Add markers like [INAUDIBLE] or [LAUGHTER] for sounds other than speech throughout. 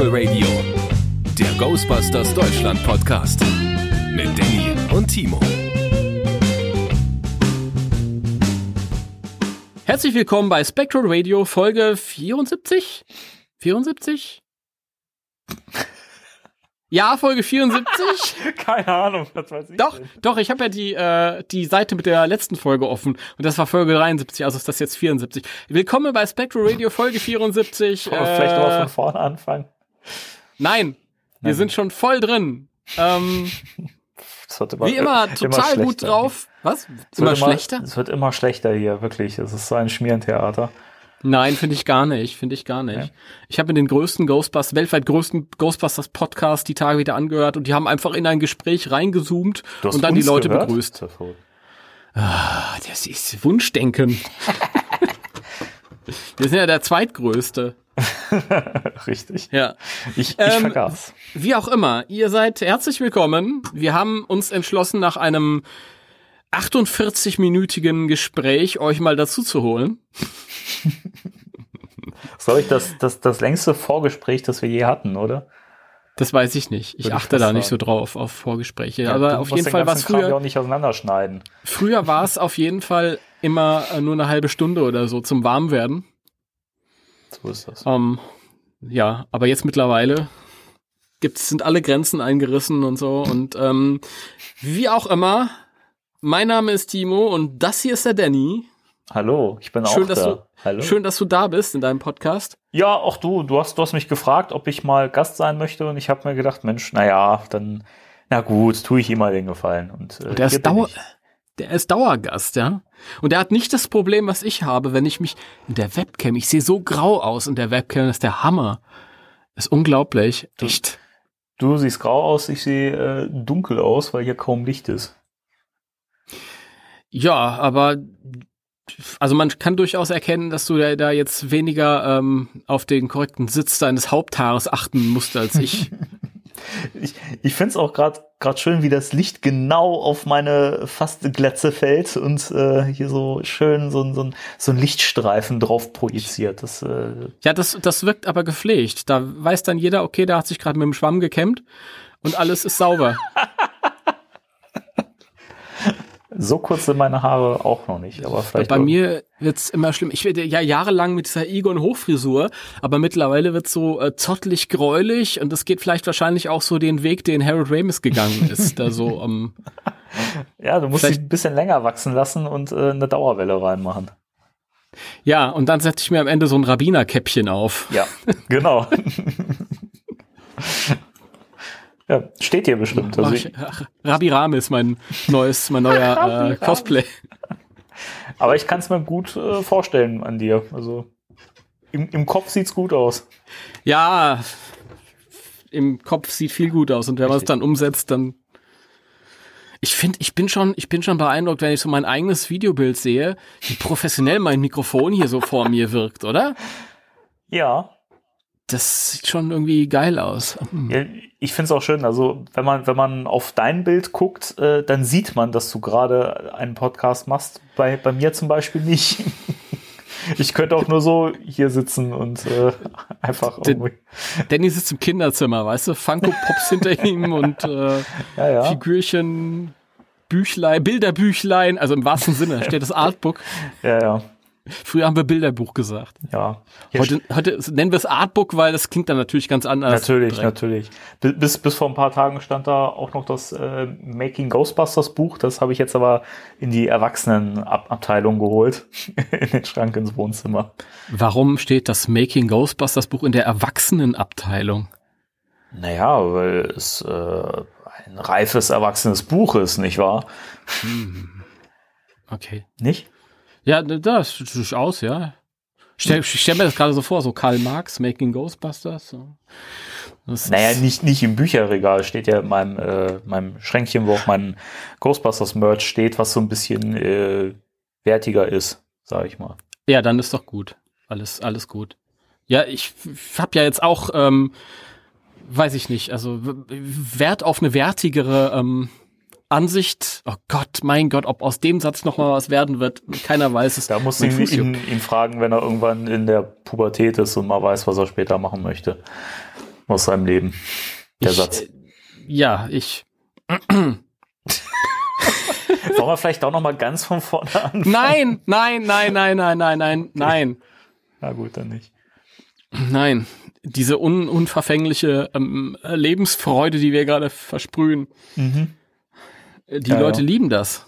Spectral Radio, der Ghostbusters Deutschland Podcast mit Danny und Timo. Herzlich willkommen bei Spectral Radio Folge 74? 74? Ja, Folge 74. [LAUGHS] Keine Ahnung, was weiß ich. Doch, denn? doch, ich habe ja die, äh, die Seite mit der letzten Folge offen und das war Folge 73, also ist das jetzt 74. Willkommen bei Spectral Radio Folge 74. Wollen wir vielleicht nochmal Äh, von vorne anfangen. Nein, wir Nein. sind schon voll drin. Ähm, immer, wie immer, total gut schlechter. drauf. Was? Es wird Immer schlechter? Es wird immer schlechter hier, wirklich. Es ist so ein Schmierentheater. Nein, finde ich gar nicht, finde ich gar nicht. Ja. Ich habe mir den größten Ghostbusters, weltweit größten Ghostbusters Podcast die Tage wieder angehört und die haben einfach in ein Gespräch reingezoomt und dann die Leute gehört? begrüßt. Ah, das ist Wunschdenken. [LAUGHS] Wir sind ja der zweitgrößte. [LAUGHS] Richtig. Ja. Ich, ich Ähm, vergaß. Wie auch immer, ihr seid herzlich willkommen. Wir haben uns entschlossen, nach einem 48-minütigen Gespräch euch mal dazu zu holen. [LAUGHS] Soll ich das, das, das längste Vorgespräch, das wir je hatten, oder? Das weiß ich nicht. Ich Würde ich achte da nicht so drauf auf Vorgespräche. du Aber auf jeden den Fall war es ja früher. auch nicht auseinanderschneiden. Früher war es auf jeden Fall immer nur eine halbe Stunde oder so zum Warmwerden. So ist das. Ähm, ja, aber jetzt mittlerweile gibt's, sind alle Grenzen eingerissen und so. Und ähm, wie auch immer, mein Name ist Timo und das hier ist der Danny. Hallo, ich bin Schön, auch dass da. du- Hallo? Schön, dass du da bist in deinem Podcast. Ja, auch du. Du hast, du hast mich gefragt, ob ich mal Gast sein möchte und ich habe mir gedacht, Mensch, na ja, dann, na gut, tue ich ihm mal den Gefallen. Und, äh, Der hier ist, bin Dauer, ich. Der ist Dauergast, ja. Und der hat nicht das Problem, was ich habe, wenn ich mich in der Webcam, ich sehe so grau aus in der Webcam, das ist der Hammer. Ist unglaublich. Echt. Du siehst grau aus, ich sehe äh, dunkel aus, weil hier kaum Licht ist. Ja, aber also man kann durchaus erkennen, dass du da, da jetzt weniger ähm, auf den korrekten Sitz deines Haupthaares achten musst als ich. [LAUGHS] Ich, ich finde es auch gerade gerade schön, wie das Licht genau auf meine fast Glätze fällt und äh, hier so schön so, ein- so, so ein Lichtstreifen drauf projiziert. Das, äh, ja, das, das wirkt aber gepflegt. Da weiß dann jeder, okay, da hat sich gerade mit dem Schwamm gekämmt und alles ist sauber. [LAUGHS] so kurz sind meine Haare auch noch nicht, aber vielleicht Bei mir wird's immer schlimm. Ich werde ja jahrelang mit dieser Egon Hochfrisur, aber mittlerweile wird's so äh, zottelig gräulich und das geht vielleicht wahrscheinlich auch so den Weg, den Harold Ramis gegangen [LAUGHS] ist. da so, ähm, Ja, du musst sie ein bisschen länger wachsen lassen und äh, eine Dauerwelle reinmachen. ja, und dann setze ich mir am Ende so ein Rabbinerkäppchen auf. Ja, genau. [LAUGHS] [LAUGHS] ja, steht hier bestimmt. Also ich, ach, Rabbi Rame ist mein neues, mein neuer [LAUGHS] äh, Cosplay. aber ich kann es mir gut äh, vorstellen an dir. Also im, im Kopf sieht's gut aus. Ja, im Kopf sieht viel gut aus und wenn man es dann umsetzt, dann ich finde, ich bin schon, ich bin schon beeindruckt, wenn ich so mein eigenes Videobild sehe, wie professionell mein Mikrofon hier so vor mir wirkt, oder? Ja, Das sieht schon irgendwie geil aus. Hm. Ja, ich finde es auch schön. Also, wenn man, wenn man auf dein Bild guckt, äh, dann sieht man, dass du gerade einen Podcast machst. Bei, bei mir zum Beispiel nicht. [LAUGHS] Ich könnte auch nur so hier sitzen und äh, einfach irgendwie. Danny sitzt im Kinderzimmer, weißt du? Funko Pops hinter ihm [LAUGHS] und äh, Ja, ja. Figürchen, Büchlein, Bilderbüchlein, also im wahrsten Sinne da [LAUGHS] steht das Artbook. Ja, ja. Früher haben wir Bilderbuch gesagt. ja. Heute, heute nennen wir es Artbook, weil das klingt dann natürlich ganz anders. Natürlich, direkt. natürlich. Bi- Bis, bis vor ein paar Tagen stand da auch noch das äh, Making Ghostbusters Buch. Das habe ich jetzt aber in die Erwachsenenabteilung geholt. [LAUGHS] in den Schrank ins Wohnzimmer. Warum steht das Making Ghostbusters Buch in der Erwachsenenabteilung? Naja, weil es äh, ein reifes, erwachsenes Buch ist, nicht wahr? Okay. Nicht? Ja, das durchaus, ja. Stell, ich stell mir das gerade so vor, so Karl Marx, Making Ghostbusters. So. Naja, nicht, nicht im Bücherregal, steht ja in meinem, äh, meinem Schränkchen, wo auch mein Ghostbusters-Merch steht, was so ein bisschen äh, wertiger ist, sage ich mal. Ja, dann ist doch gut. Alles, alles gut. Ja, ich habe ja jetzt auch, ähm, weiß ich nicht, also Wert auf eine wertigere ähm, Ansicht, oh Gott, mein Gott, ob aus dem Satz noch mal was werden wird, keiner weiß es. Da muss ich ihn, ihn, fragen, wenn er irgendwann in der Pubertät ist und mal weiß, was er später machen möchte aus seinem Leben. Der ich, Satz. Ja, ich. [LAUGHS] Wollen wir vielleicht auch noch mal ganz von vorne an? Nein, nein, nein, nein, nein, nein, nein, nein. Na gut, dann nicht. Nein, diese un unverfängliche ähm, Lebensfreude, die wir gerade versprühen. Mhm. Die ja, Leute ja. lieben das.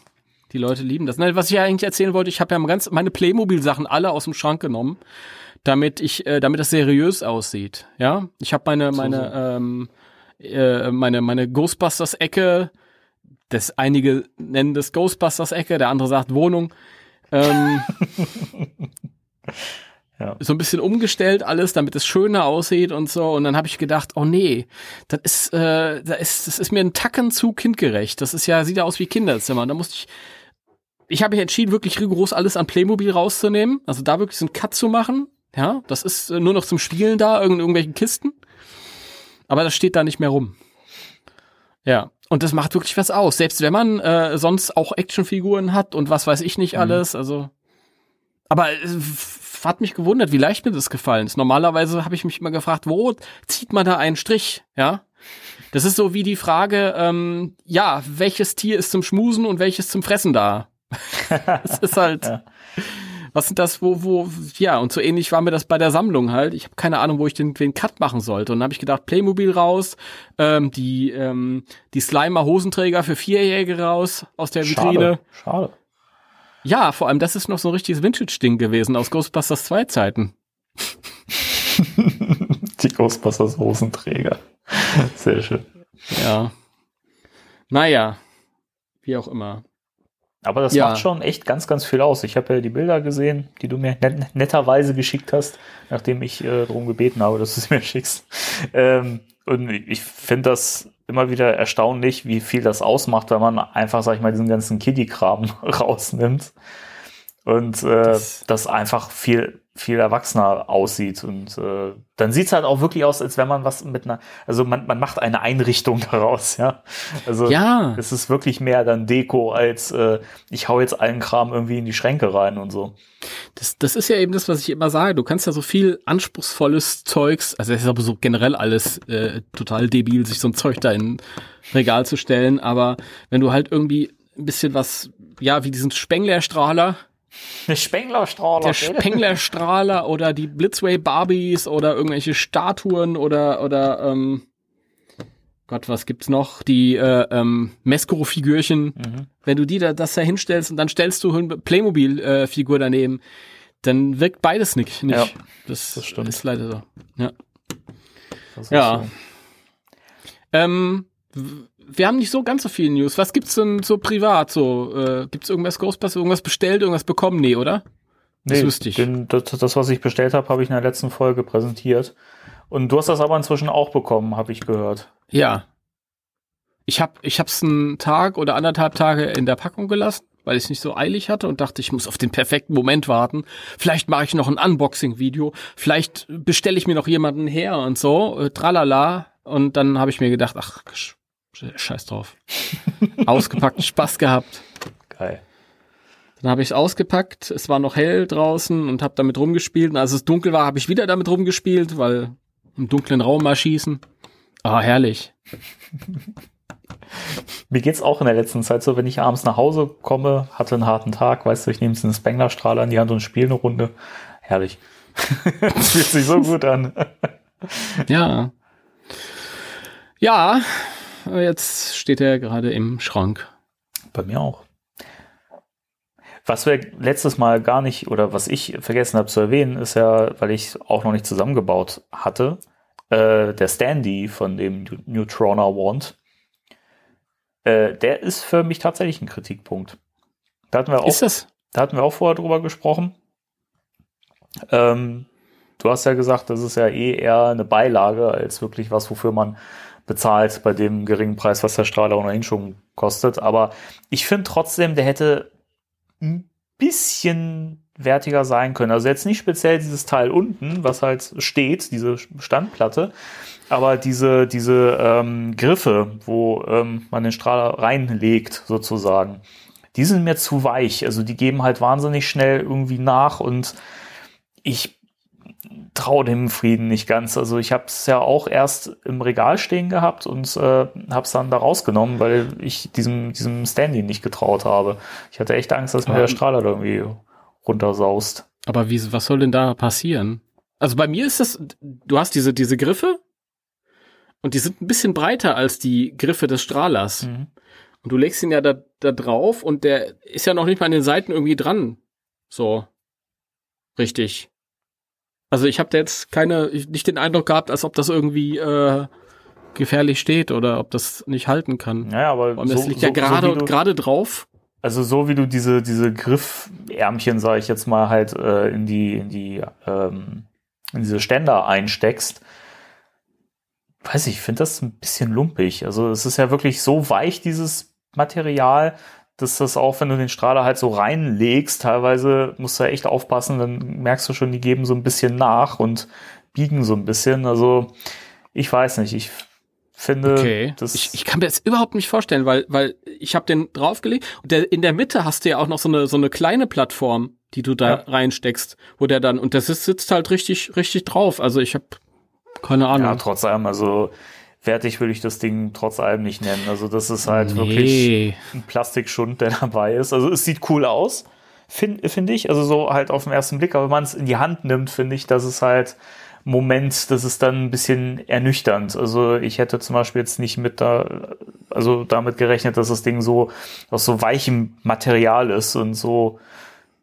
Die Leute lieben das. Nein, was ich ja eigentlich erzählen wollte, ich habe ja ganz meine Playmobil-Sachen alle aus dem Schrank genommen, damit ich, äh, damit das seriös aussieht. Ja, ich habe meine, meine, so, so. Ähm, äh, meine, meine Ghostbusters-Ecke. Das einige nennen das Ghostbusters-Ecke, der andere sagt Wohnung. Ähm, [LAUGHS] ja. so ein bisschen umgestellt alles, damit es schöner aussieht und so. Und dann habe ich gedacht, oh nee, das ist, äh, das ist, das ist mir ein Tacken zu kindgerecht. Das ist ja, sieht ja aus wie Kinderzimmer. Und da musste ich, ich habe mich entschieden, wirklich rigoros alles an Playmobil rauszunehmen. Also da wirklich so einen Cut zu machen. Ja, das ist äh, nur noch zum Spielen da, in irgendwelchen Kisten. Aber das steht da nicht mehr rum. Ja, und das macht wirklich was aus. Selbst wenn man äh, sonst auch Actionfiguren hat und was weiß ich nicht mhm. alles. Also, aber äh, hat mich gewundert, wie leicht mir das gefallen ist. Normalerweise habe ich mich immer gefragt, wo zieht man da einen Strich? Ja, das ist so wie die Frage, ähm, ja, welches Tier ist zum Schmusen und welches zum Fressen da? [LAUGHS] das ist halt. ja. Was sind das, wo, wo, ja, und so ähnlich war mir das bei der Sammlung halt. Ich habe keine Ahnung, wo ich den, den Cut machen sollte. Und dann habe ich gedacht, Playmobil raus, ähm, die, ähm, die Slimer Hosenträger für Vierjährige raus aus der Vitrine. Schade. Schade. Ja, vor allem, das ist noch so ein richtiges Vintage-Ding gewesen aus Ghostbusters 2 Zeiten. [LAUGHS] Die Ghostbusters Hosenträger. Sehr schön. Ja. Naja, wie auch immer. Aber das ja. macht schon echt ganz, ganz viel aus. Ich habe ja die Bilder gesehen, die du mir net netterweise geschickt hast, nachdem ich äh, darum gebeten habe, dass du sie [LAUGHS] mir schickst. Ähm, und ich finde das immer wieder erstaunlich, wie viel das ausmacht, wenn man einfach, sag ich mal, diesen ganzen Kiddie-Kram [LAUGHS] rausnimmt. Und äh, das, das einfach viel viel erwachsener aussieht und äh, dann sieht's halt auch wirklich aus, als wenn man was mit einer, also man, man macht eine Einrichtung [LAUGHS] daraus, ja. Also ja. es ist wirklich mehr dann Deko als äh, ich hau jetzt allen Kram irgendwie in die Schränke rein und so. Das, das ist ja eben das, was ich immer sage. Du kannst ja so viel anspruchsvolles Zeugs, also es ist aber so generell alles äh, total debil, sich so ein Zeug da in Regal zu stellen, aber wenn du halt irgendwie ein bisschen was, ja, wie diesen Spenglerstrahler, der Spenglerstrahler. Der [LAUGHS] Spenglerstrahler oder die Blitzway Barbies oder irgendwelche Statuen oder oder ähm, Gott, was gibt's noch? Die äh, ähm, Meskoro-Figürchen. Mhm. Wenn du die da das da hinstellst und dann stellst du eine Playmobil-Figur daneben, dann wirkt beides nicht. nicht. Ja, das, das stimmt. ist leider so. Ja. ja. So. Ähm, wir haben nicht so ganz so viele News. Was gibt's denn so privat? So, äh, gibt's irgendwas Ghostbusters, irgendwas bestellt, irgendwas bekommen? Nee, oder? Das nee, wüsste ich. Den, das, das, was ich bestellt habe, habe ich in der letzten Folge präsentiert. Und du hast das aber inzwischen auch bekommen, habe ich gehört. Ja. Ich habe ich hab's einen Tag oder anderthalb Tage in der Packung gelassen, weil ich es nicht so eilig hatte und dachte, ich muss auf den perfekten Moment warten. Vielleicht mache ich noch ein Unboxing-Video, vielleicht bestelle ich mir noch jemanden her und so, äh, tralala. Und dann habe ich mir gedacht, ach, Scheiß drauf. ausgepackt, Spaß gehabt. Geil. Dann habe ich es ausgepackt, es war noch hell draußen und habe damit rumgespielt. Und als es dunkel war, habe ich wieder damit rumgespielt, weil im dunklen Raum mal schießen. Ah, herrlich. Mir geht's auch in der letzten Zeit so, wenn ich abends nach Hause komme, hatte einen harten Tag, weißt du, ich nehme einen Spenglerstrahler in die Hand und spiele eine Runde. Herrlich. [LAUGHS] das fühlt sich so gut an. ja. Ja, Jetzt steht er gerade im Schrank. Bei mir auch. Was wir letztes Mal gar nicht oder was ich vergessen habe zu erwähnen, ist ja, weil ich auch noch nicht zusammengebaut hatte, äh, der Standy von dem Neutrona Wand. Äh, der ist für mich tatsächlich ein Kritikpunkt. Da hatten wir auch, ist das? Da hatten wir auch vorher drüber gesprochen. Ähm, du hast ja gesagt, das ist ja eh eher eine Beilage als wirklich was, wofür man bezahlt bei dem geringen Preis, was der Strahler ohnehin schon kostet. Aber ich finde trotzdem, der hätte ein bisschen wertiger sein können. Also jetzt nicht speziell dieses Teil unten, was halt steht, diese Standplatte, aber diese, diese ähm, Griffe, wo ähm, man den Strahler reinlegt, sozusagen, die sind mir zu weich. Also die geben halt wahnsinnig schnell irgendwie nach und ich traue dem Frieden nicht ganz. Also ich habe es ja auch erst im Regal stehen gehabt und äh, habe es dann da rausgenommen, weil ich diesem, diesem Standy nicht getraut habe. Ich hatte echt Angst, dass mir der Strahler irgendwie runtersaust. Aber wie, was soll denn da passieren? Also bei mir ist das, du hast diese, diese Griffe und die sind ein bisschen breiter als die Griffe des Strahlers. Mhm. Und du legst ihn ja da, da drauf und der ist ja noch nicht mal an den Seiten irgendwie dran. So. Richtig. Also ich habe da jetzt keine, nicht den Eindruck gehabt, als ob das irgendwie äh, gefährlich steht oder ob das nicht halten kann. Ja, aber Und es so, liegt so, ja gerade so gerade drauf. Also so wie du diese diese Griffärmchen, sage ich jetzt mal, halt äh, in die in die ähm, in diese Ständer einsteckst, weiß ich, ich finde das ein bisschen lumpig. Also es ist ja wirklich so weich dieses Material, dass das auch, wenn du den Strahler halt so reinlegst, teilweise musst du ja echt aufpassen, dann merkst du schon, die geben so ein bisschen nach und biegen so ein bisschen. Also ich weiß nicht, ich finde, okay. das ich, ich kann mir das überhaupt nicht vorstellen, weil weil ich habe den draufgelegt und der, in der Mitte hast du ja auch noch so eine so eine kleine Plattform, die du da ja. reinsteckst, wo der dann und das ist, sitzt halt richtig richtig drauf. Also ich habe keine Ahnung. Ja, trotz allem, also wertig würde ich das Ding trotz allem nicht nennen. Also das ist halt nee. wirklich ein Plastikschund, der [LAUGHS] dabei ist. Also es sieht cool aus, finde find ich. Also so halt auf den ersten Blick. Aber wenn man es in die Hand nimmt, finde ich, dass es halt Moment, das ist dann ein bisschen ernüchternd. Also ich hätte zum Beispiel jetzt nicht mit da, also damit gerechnet, dass das Ding so aus so weichem Material ist und so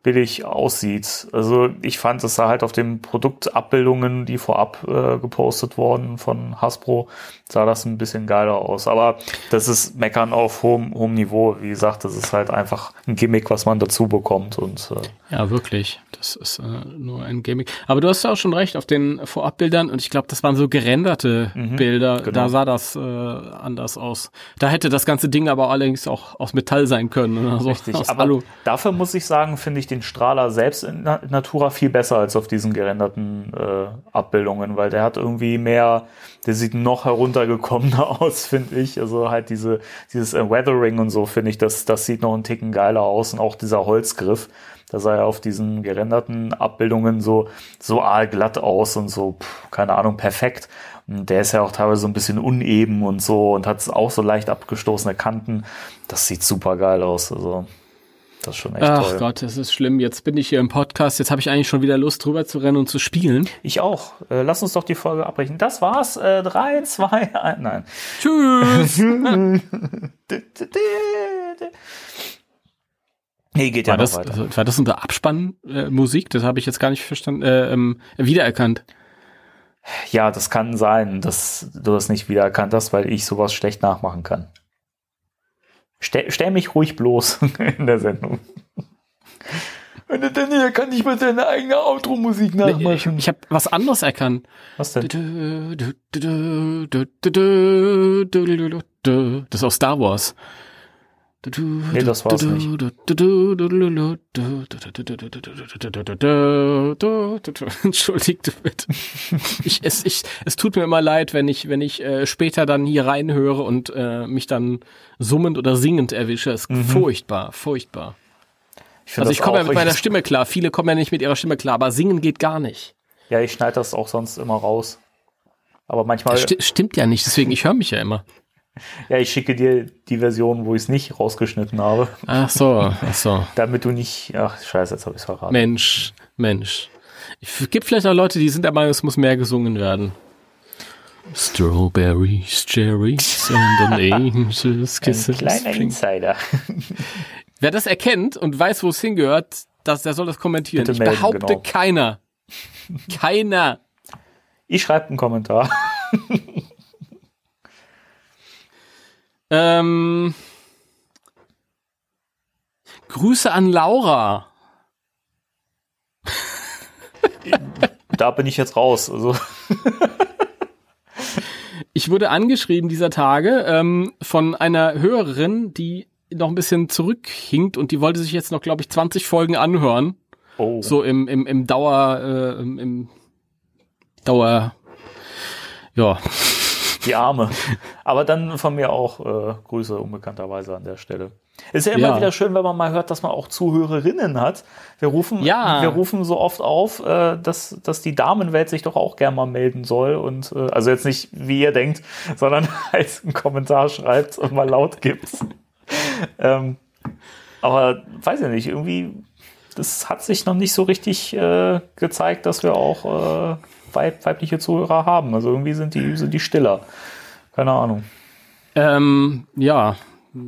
billig aussieht. Also ich fand, es sah halt auf den Produktabbildungen, die vorab äh, gepostet wurden von Hasbro, sah das ein bisschen geiler aus. Aber das ist Meckern auf hohem, hohem Niveau. Wie gesagt, das ist halt einfach ein Gimmick, was man dazu bekommt. Und, äh ja, wirklich. Das ist äh, nur ein Gimmick. Aber du hast ja auch schon recht auf den Vorabbildern und ich glaube, das waren so gerenderte mhm, Bilder. Genau. Da sah das äh, anders aus. Da hätte das ganze Ding aber allerdings auch aus Metall sein können. Oder so, Richtig, aber Alu. dafür muss ich sagen, finde ich den Strahler selbst in Natura viel besser als auf diesen gerenderten äh, Abbildungen, weil der hat irgendwie mehr, der sieht noch heruntergekommener [LAUGHS] aus, finde ich. Also halt diese, dieses äh, Weathering und so, finde ich, das, das sieht noch einen Ticken geiler aus und auch dieser Holzgriff. Da sah ja auf diesen gerenderten Abbildungen so, so aalglatt aus und so, pff, keine Ahnung, perfekt. Und der ist ja auch teilweise so ein bisschen uneben und so und hat auch so leicht abgestoßene Kanten. Das sieht super geil aus. Also, das ist schon echt Ach toll. Gott, das ist schlimm. Jetzt bin ich hier im Podcast. Jetzt habe ich eigentlich schon wieder Lust, drüber zu rennen und zu spielen. Ich auch. Äh, lass uns doch die Folge abbrechen. Das war's. Äh, drei, zwei, ein, nein. Tschüss. [LAUGHS] Nee, geht ja war noch das, weiter. Also, war das unter Abspannmusik? Äh, das habe ich jetzt gar nicht verstanden, äh, ähm, wiedererkannt. Ja, das kann sein, dass du das nicht wiedererkannt hast, weil ich sowas schlecht nachmachen kann. Stell, stell mich ruhig bloß in der Sendung. Und der Daniel kann nicht mal seine eigene Outro-Musik nachmachen. Ich, ich habe was anderes erkannt. Was denn? Das ist aus Star Wars. Nee, das war's nicht. [LAUGHS] Entschuldigt bitte. Ich, es, ich, es tut mir immer leid, wenn ich, wenn ich äh, später dann hier reinhöre und äh, mich dann summend oder singend erwische. Es ist mhm. furchtbar, furchtbar. Ich also ich komme ja mit meiner Stimme klar. Viele kommen ja nicht mit ihrer Stimme klar, aber singen geht gar nicht. Ja, ich schneide das auch sonst immer raus. Aber manchmal. Sti stimmt ja nicht, deswegen ich höre mich ja immer. Ja, ich schicke dir die Version, wo ich es nicht rausgeschnitten habe. Ach so, ach so. [LAUGHS] Damit du nicht, ach scheiße, jetzt habe ich es verraten. Mensch, Mensch. Es gibt vielleicht auch Leute, die sind der Meinung, es muss mehr gesungen werden. Strawberries, Cherries and an [LAUGHS] angel's kiss. Ein kleiner Insider. [LAUGHS] Wer das erkennt und weiß, wo es hingehört, das, der soll das kommentieren. Bitte ich melden, behaupte genau. keiner. Keiner. Ich schreibe einen Kommentar. Ähm, Grüße an Laura. da bin ich jetzt raus. Also. ich wurde angeschrieben dieser Tage ähm, von einer Hörerin, die noch ein bisschen zurückhinkt und die wollte sich jetzt noch, glaube ich, 20 Folgen anhören. Oh. So im, im, im Dauer, äh, im, im Dauer, ja. Die Arme. Aber dann von mir auch äh, Grüße unbekannterweise an der Stelle. Ist ja immer Ja. wieder schön, wenn man mal hört, dass man auch Zuhörerinnen hat. Wir rufen, Ja. wir rufen so oft auf, äh, dass, dass die Damenwelt sich doch auch gern mal melden soll. Und äh, also jetzt nicht, wie ihr denkt, sondern [LAUGHS] halt einen Kommentar schreibt und mal laut gibt. ähm, aber weiß ich nicht, irgendwie, das hat sich noch nicht so richtig äh, gezeigt, dass wir auch äh, weib weibliche Zuhörer haben. Also irgendwie sind die, sind die stiller. Keine Ahnung. Ähm, ja.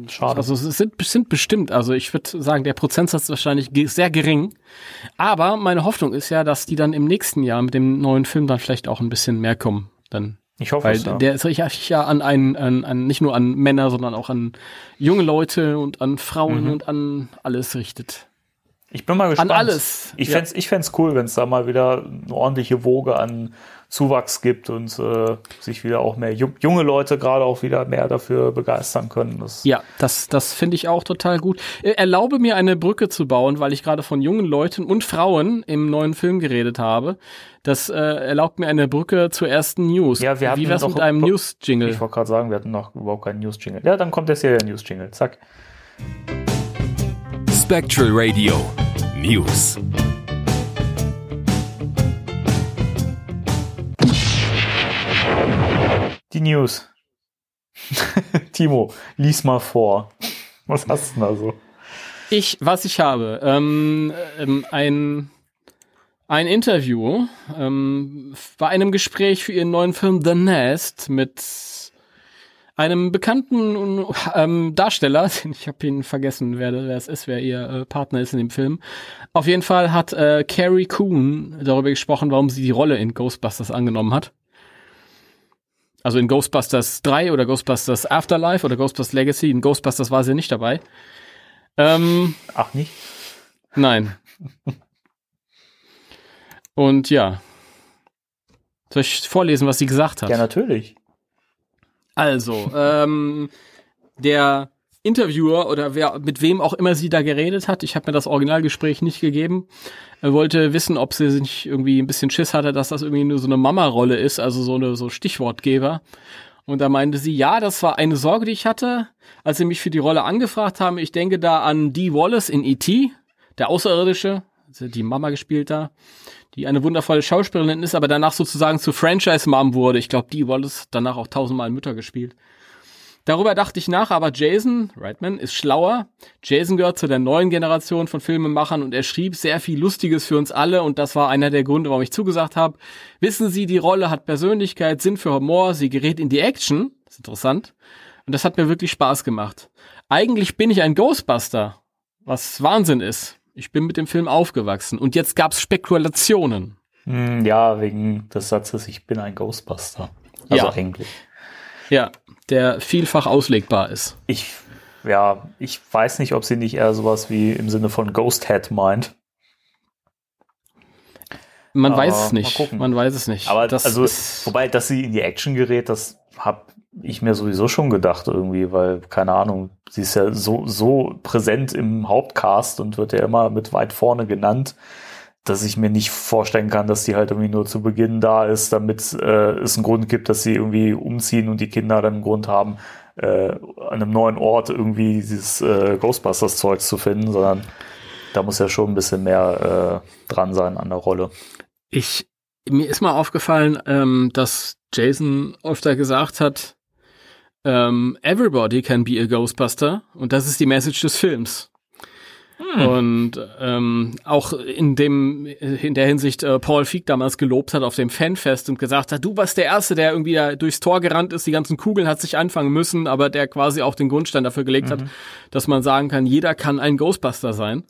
Schade. Also es sind, sind bestimmt, also ich würde sagen, der Prozentsatz ist wahrscheinlich sehr gering. Aber meine Hoffnung ist ja, dass die dann im nächsten Jahr mit dem neuen Film dann vielleicht auch ein bisschen mehr kommen. Dann Ich hoffe Weil es, ja. der ist sich ja an einen, an, an nicht nur an Männer, sondern auch an junge Leute und an Frauen Mhm. und an alles richtet. Ich bin mal gespannt. alles. Ich Ja. fänd's, ich fänd's cool, wenn es da mal wieder eine ordentliche Woge an Zuwachs gibt und äh, sich wieder auch mehr ju junge Leute gerade auch wieder mehr dafür begeistern können. Das, Ja, das, das finde ich auch total gut. Äh, Erlaube mir eine Brücke zu bauen, weil ich gerade von jungen Leuten und Frauen im neuen Film geredet habe. Das äh, erlaubt mir eine Brücke zur ersten News. Ja, wir hatten Wie wär's mit einem News-Jingle? Ich wollte gerade sagen, wir hatten noch überhaupt keinen News-Jingle. Ja, dann kommt jetzt hier der News-Jingle. Zack. Spectral Radio News. Die News. [LAUGHS] Timo, lies mal vor. Was hast du denn da so? Ich, was ich habe, ähm, ähm, ein, ein Interview ähm, bei einem Gespräch für ihren neuen Film The Nest mit einem bekannten ähm, Darsteller, [LAUGHS] ich habe ihn vergessen, wer, wer es ist, wer ihr äh, Partner ist in dem Film. Auf jeden Fall hat äh, Carrie Coon darüber gesprochen, warum sie die Rolle in Ghostbusters angenommen hat. Also in Ghostbusters 3 oder Ghostbusters Afterlife oder Ghostbusters Legacy. In Ghostbusters war sie nicht dabei. Ähm, Ach, nicht? Nein. [LAUGHS] Und ja. Soll ich vorlesen, was sie gesagt hat? Ja, natürlich. Also, ähm, der Interviewer oder wer mit wem auch immer sie da geredet hat, ich habe mir das Originalgespräch nicht gegeben, er wollte wissen, ob sie sich irgendwie ein bisschen Schiss hatte, dass das irgendwie nur so eine Mama-Rolle ist, also so eine so Stichwortgeber. Und da meinte sie, ja, das war eine Sorge, die ich hatte, als sie mich für die Rolle angefragt haben. Ich denke da an Dee Wallace in E.T., der Außerirdische, die Mama gespielt da, die eine wundervolle Schauspielerin ist, aber danach sozusagen zu Franchise-Mom wurde. Ich glaube, Dee Wallace danach auch tausendmal Mütter gespielt. Darüber dachte ich nach, aber Jason Reitman ist schlauer. Jason gehört zu der neuen Generation von Filmemachern und er schrieb sehr viel Lustiges für uns alle und das war einer der Gründe, warum ich zugesagt habe. Wissen Sie, die Rolle hat Persönlichkeit, Sinn für Humor, sie gerät in die Action. Ist interessant. Und das hat mir wirklich Spaß gemacht. Eigentlich bin ich ein Ghostbuster, was Wahnsinn ist. Ich bin mit dem Film aufgewachsen und jetzt gab's Spekulationen. Hm, ja, wegen des Satzes, ich bin ein Ghostbuster. Also Ja. eigentlich. Ja, der vielfach auslegbar ist. Ich, ja, ich weiß nicht, ob sie nicht eher sowas wie im Sinne von Ghost Head meint. Man Aber weiß es nicht. Man weiß es nicht. Aber das also, ist, wobei, dass sie in die Action gerät, das habe ich mir sowieso schon gedacht irgendwie, weil, keine Ahnung, sie ist ja so, so präsent im Hauptcast und wird ja immer mit weit vorne genannt, dass ich mir nicht vorstellen kann, dass die halt irgendwie nur zu Beginn da ist, damit äh, es einen Grund gibt, dass sie irgendwie umziehen und die Kinder dann einen Grund haben, äh, an einem neuen Ort irgendwie dieses äh, Ghostbusters-Zeugs zu finden, sondern da muss ja schon ein bisschen mehr äh, dran sein an der Rolle. ich, mir ist mal aufgefallen, ähm, dass Jason öfter gesagt hat, ähm, everybody can be a Ghostbuster und das ist die Message des Films. Und ähm, auch in dem in der Hinsicht äh, Paul Feig damals gelobt hat auf dem Fanfest und gesagt hat, du warst der Erste, der irgendwie da durchs Tor gerannt ist, die ganzen Kugeln hat sich anfangen müssen, aber der quasi auch den Grundstein dafür gelegt hat, dass man sagen kann, jeder kann ein Ghostbuster sein.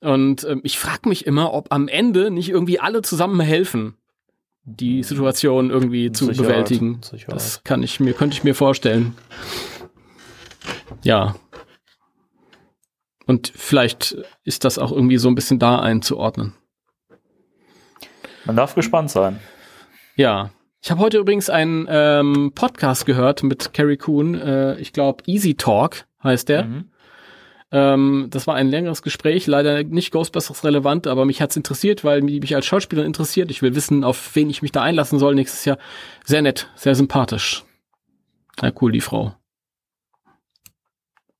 Und ähm, ich frage mich immer, ob am Ende nicht irgendwie alle zusammen helfen, die Situation irgendwie zu Sicherheit, bewältigen. Sicherheit. Das kann ich mir, könnte ich mir vorstellen. Ja. Und vielleicht ist das auch irgendwie so ein bisschen da einzuordnen. Man darf gespannt sein. Ja. Ich habe heute übrigens einen ähm, Podcast gehört mit Carrie Coon. Äh, ich glaube, Easy Talk heißt der. Mhm. Ähm, das war ein längeres Gespräch, leider nicht Ghostbusters relevant, aber mich hat's interessiert, weil mich als Schauspieler interessiert. Ich will wissen, auf wen ich mich da einlassen soll nächstes Jahr. Sehr nett, sehr sympathisch. Ja, cool, die Frau.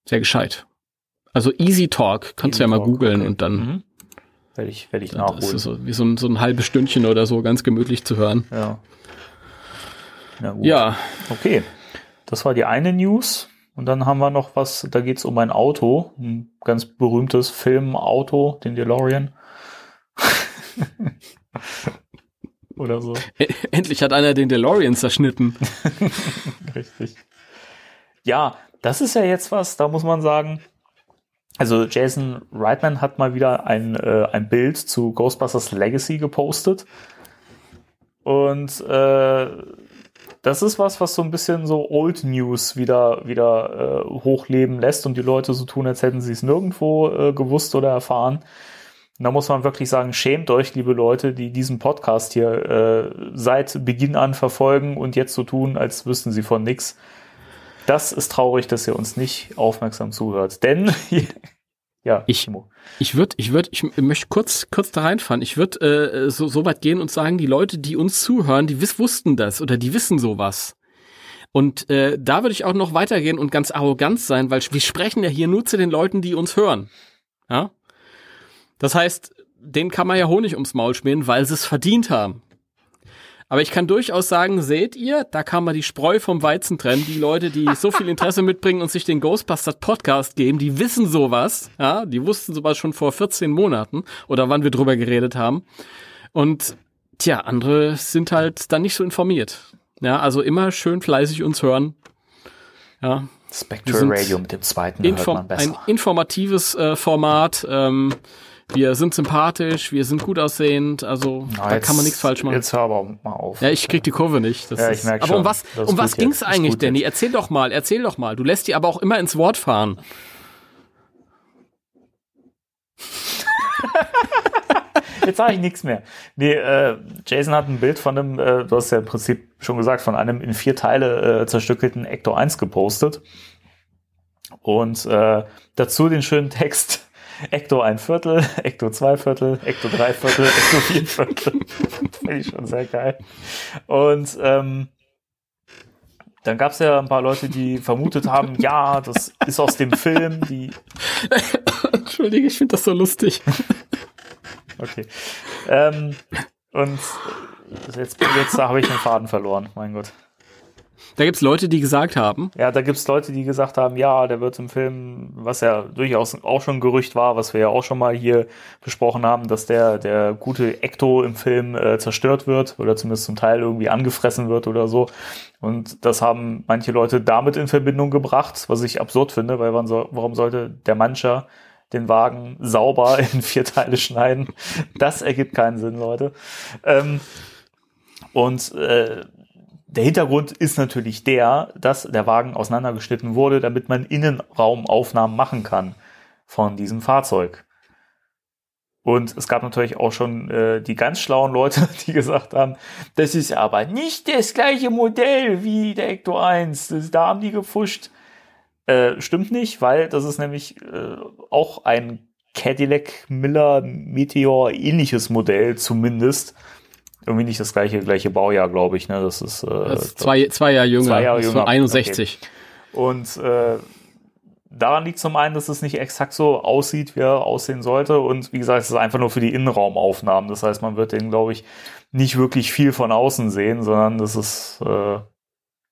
Sehr gescheit. Also Easy Talk, kannst Easy du ja mal Talk, googeln okay. und dann Mhm. Werde ich, werde ich das nachholen. ist so, wie so ein, so ein halbes Stündchen oder so, ganz gemütlich zu hören. Ja. Ja, Okay. Das war die eine News. Und dann haben wir noch was, da geht es um ein Auto, ein ganz berühmtes Filmauto, den DeLorean. [LAUGHS] Oder so. endlich hat einer den DeLorean zerschnitten. [LAUGHS] Richtig. Ja, das ist ja jetzt was, da muss man sagen. Also Jason Reitman hat mal wieder ein, äh, ein Bild zu Ghostbusters Legacy gepostet. Und äh, das ist was, was so ein bisschen so Old News wieder, wieder äh, hochleben lässt und die Leute so tun, als hätten sie es nirgendwo äh, gewusst oder erfahren. Und da muss man wirklich sagen, schämt euch, liebe Leute, die diesen Podcast hier äh, seit Beginn an verfolgen und jetzt so tun, als wüssten sie von nix. Das ist traurig, dass ihr uns nicht aufmerksam zuhört. Denn, [LAUGHS] ja, Ich- Timo. Ich würde, ich würde, ich möchte kurz, kurz da reinfahren. Ich würde äh, so, so weit gehen und sagen, die Leute, die uns zuhören, die wiss, wussten das oder die wissen sowas. Und äh, da würde ich auch noch weitergehen und ganz arrogant sein, weil wir sprechen ja hier nur zu den Leuten, die uns hören. Ja. Das heißt, denen kann man ja Honig ums Maul schmieren, weil sie es verdient haben. Aber ich kann durchaus sagen, seht ihr, da kann man die Spreu vom Weizen trennen. Die Leute, die so viel Interesse [LAUGHS] mitbringen und sich den Ghostbusters Podcast geben, die wissen sowas. Ja, die wussten sowas schon vor 14 Monaten oder wann wir drüber geredet haben. Und tja, andere sind halt dann nicht so informiert. Ja, also immer schön fleißig uns hören. Ja, Spectral Radio mit dem zweiten hört man besser. ein informatives äh, Format. Ähm, wir sind sympathisch, wir sind gut aussehend, also Na, da jetzt- kann man nichts falsch machen. Jetzt hör aber mal auf. Ja, ich krieg die Kurve nicht. Das Ja, ich ist, merk aber um was, um was ging's jetzt. Eigentlich, Danny? jetzt. Erzähl doch mal, erzähl doch mal. Du lässt die aber auch immer ins Wort fahren. [LAUGHS] Jetzt sage ich nichts mehr. Nee, äh, Jason hat ein Bild von einem, äh, du hast ja im Prinzip schon gesagt, von einem in vier Teile äh, zerstückelten Ecto 1 gepostet. Und äh, dazu den schönen Text. Ecto ein Viertel, Ecto zwei Viertel, Ecto drei Viertel, Ecto vier Viertel. [LAUGHS] Finde ich schon sehr geil. Und ähm, dann gab es ja ein paar Leute, die vermutet haben, [LAUGHS] ja, das ist aus dem Film, die [LAUGHS] Entschuldige, ich finde das so lustig. Okay. Ähm, und jetzt, jetzt habe ich den Faden verloren, mein Gott. Da gibt's Leute, die gesagt haben, Ja, da gibt's Leute, die gesagt haben, ja, der wird im Film, was ja durchaus auch schon ein Gerücht war, was wir ja auch schon mal hier besprochen haben, dass der, der gute Ecto im Film äh, zerstört wird oder zumindest zum Teil irgendwie angefressen wird oder so. Und das haben manche Leute damit in Verbindung gebracht, was ich absurd finde, weil so, warum sollte der Mancher den Wagen sauber [LAUGHS] in vier Teile schneiden? Das ergibt keinen Sinn, Leute. Ähm, und äh, der Hintergrund ist natürlich der, dass der Wagen auseinandergeschnitten wurde, damit man Innenraumaufnahmen machen kann von diesem Fahrzeug. Und es gab natürlich auch schon äh, die ganz schlauen Leute, [LAUGHS] die gesagt haben, das ist aber nicht das gleiche Modell wie der Ecto 1. Das, da haben die gefuscht. Äh, stimmt nicht, weil das ist nämlich äh, auch ein Cadillac Miller Meteor ähnliches Modell zumindest. Irgendwie nicht das gleiche, gleiche Baujahr, glaube ich. Ne? Das ist, äh, das ist zwei, zwei Jahre jünger, Zwei Jahre das ist jünger, von 61. und äh, daran liegt zum einen, dass es nicht exakt so aussieht, wie er aussehen sollte. Und wie gesagt, es ist einfach nur für die Innenraumaufnahmen. Das heißt, man wird den, glaube ich, nicht wirklich viel von außen sehen, sondern das ist äh,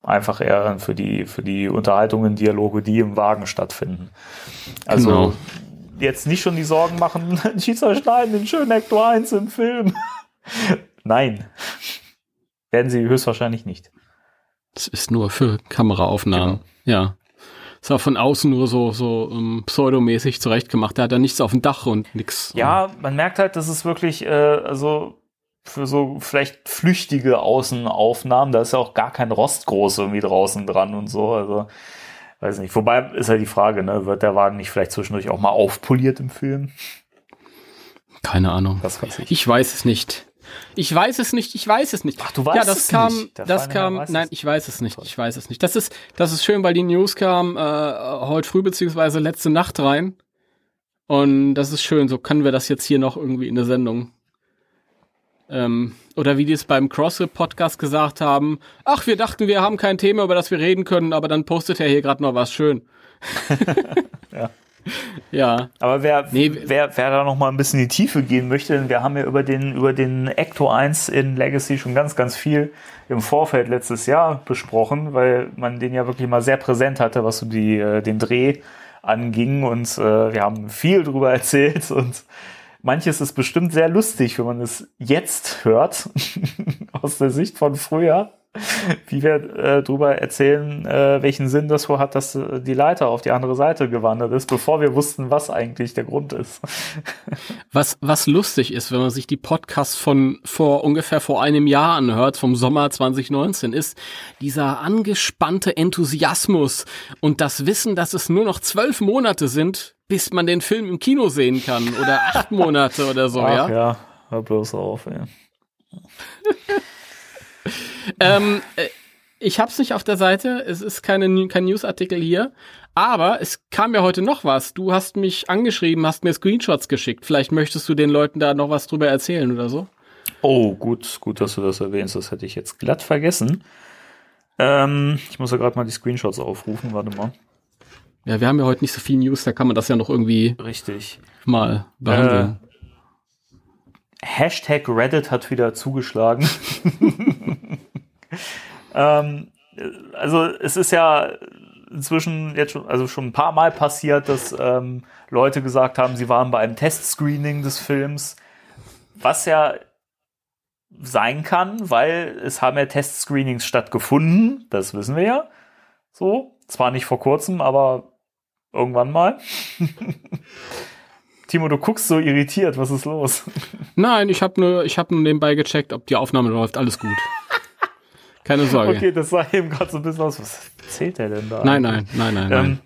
einfach eher für die, für die Unterhaltungen, Dialoge, die im Wagen stattfinden. Also Genau. jetzt nicht schon die Sorgen machen, [LAUGHS] die zerschneiden den schönen Hector 1 im Film. Nein. Werden sie höchstwahrscheinlich nicht. Das ist nur für Kameraaufnahmen. Genau. Ja. Ist auch von außen nur so, so um, pseudomäßig zurechtgemacht. Da hat er nichts auf dem Dach und nix. Ja, man merkt halt, dass es wirklich, äh, also für so vielleicht flüchtige Außenaufnahmen, da ist ja auch gar kein Rost groß irgendwie draußen dran und so. Also, weiß nicht. Wobei ist ja die Frage, ne, wird der Wagen nicht vielleicht zwischendurch auch mal aufpoliert im Film? Keine Ahnung. Das weiß ich. Ich weiß es nicht. Ich weiß es nicht, ich weiß es nicht. Ach, du weißt ja, das es kam, nicht. Der das kam, nein, es ich weiß es nicht, ich weiß es nicht. Das ist, das ist schön, weil die News kam äh, heute früh beziehungsweise letzte Nacht rein. Und das ist schön. So können wir das jetzt hier noch irgendwie in der Sendung. Ähm, oder wie die es beim CrossFit-Podcast gesagt haben. Ach, wir dachten, wir haben kein Thema, über das wir reden können, aber dann postet er hier gerade noch was schön. [LAUGHS] [LAUGHS] Ja. Ja. Aber wer, Nee, wer, wer da noch mal ein bisschen in die Tiefe gehen möchte, denn wir haben ja über den, über den Ecto 1 in Legacy schon ganz, ganz viel im Vorfeld letztes Jahr besprochen, weil man den ja wirklich mal sehr präsent hatte, was so die, äh, den Dreh anging. Und äh, wir haben viel drüber [LAUGHS] erzählt. Und manches ist bestimmt sehr lustig, wenn man es jetzt hört, [LAUGHS] aus der Sicht von früher, wie wir äh, drüber erzählen, äh, welchen Sinn das wohl hat, dass äh, die Leiter auf die andere Seite gewandert ist, bevor wir wussten, was eigentlich der Grund ist. [LAUGHS] Was, was lustig ist, wenn man sich die Podcasts von vor ungefähr vor einem Jahr anhört, vom Sommer 2019, ist dieser angespannte Enthusiasmus und das Wissen, dass es nur noch zwölf Monate sind, bis man den Film im Kino sehen kann oder acht [LAUGHS] Monate oder so, Ach ja. ja, hör bloß auf, ey. [LAUGHS] Ähm, äh, ich hab's nicht auf der Seite, es ist keine, kein Newsartikel hier, aber es kam ja heute noch was. Du hast mich angeschrieben, hast mir Screenshots geschickt. Vielleicht möchtest du den Leuten da noch was drüber erzählen oder so. Oh, gut, gut, dass du das erwähnst. Das hätte ich jetzt glatt vergessen. Ähm, ich muss ja gerade mal die Screenshots aufrufen. Warte mal. Ja, wir haben ja heute nicht so viel News, da kann man das ja noch irgendwie Richtig. mal behandeln. Hashtag Reddit hat wieder zugeschlagen. [LAUGHS] [LAUGHS] ähm, also es ist ja inzwischen jetzt schon, also schon ein paar Mal passiert, dass ähm, Leute gesagt haben, sie waren bei einem Testscreening des Films, was ja sein kann, weil es haben ja Testscreenings stattgefunden, das wissen wir ja. So, zwar nicht vor kurzem, aber irgendwann mal. [LAUGHS] Timo, du guckst so irritiert, was ist los? Nein, ich habe nur, ich habe nur nebenbei gecheckt, ob die Aufnahme läuft. Alles gut. Keine Sorge. Okay, das sah eben gerade so ein bisschen aus. Was erzählt er denn da? Nein, nein, nein, nein, nein. Ähm,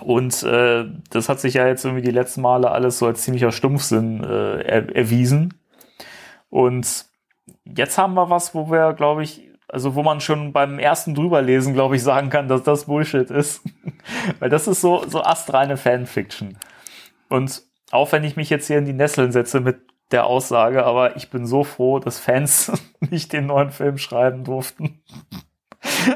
und äh, das hat sich ja jetzt irgendwie die letzten Male alles so als ziemlicher Stumpfsinn äh, er, erwiesen. Und jetzt haben wir was, wo wir, glaube ich, also wo man schon beim ersten drüberlesen, glaube ich, sagen kann, dass das Bullshit ist. [LAUGHS] Weil das ist so, so astreine Fanfiction. Und auch wenn ich mich jetzt hier in die Nesseln setze mit der Aussage, aber ich bin so froh, dass Fans [LAUGHS] nicht den neuen Film schreiben durften. [LAUGHS]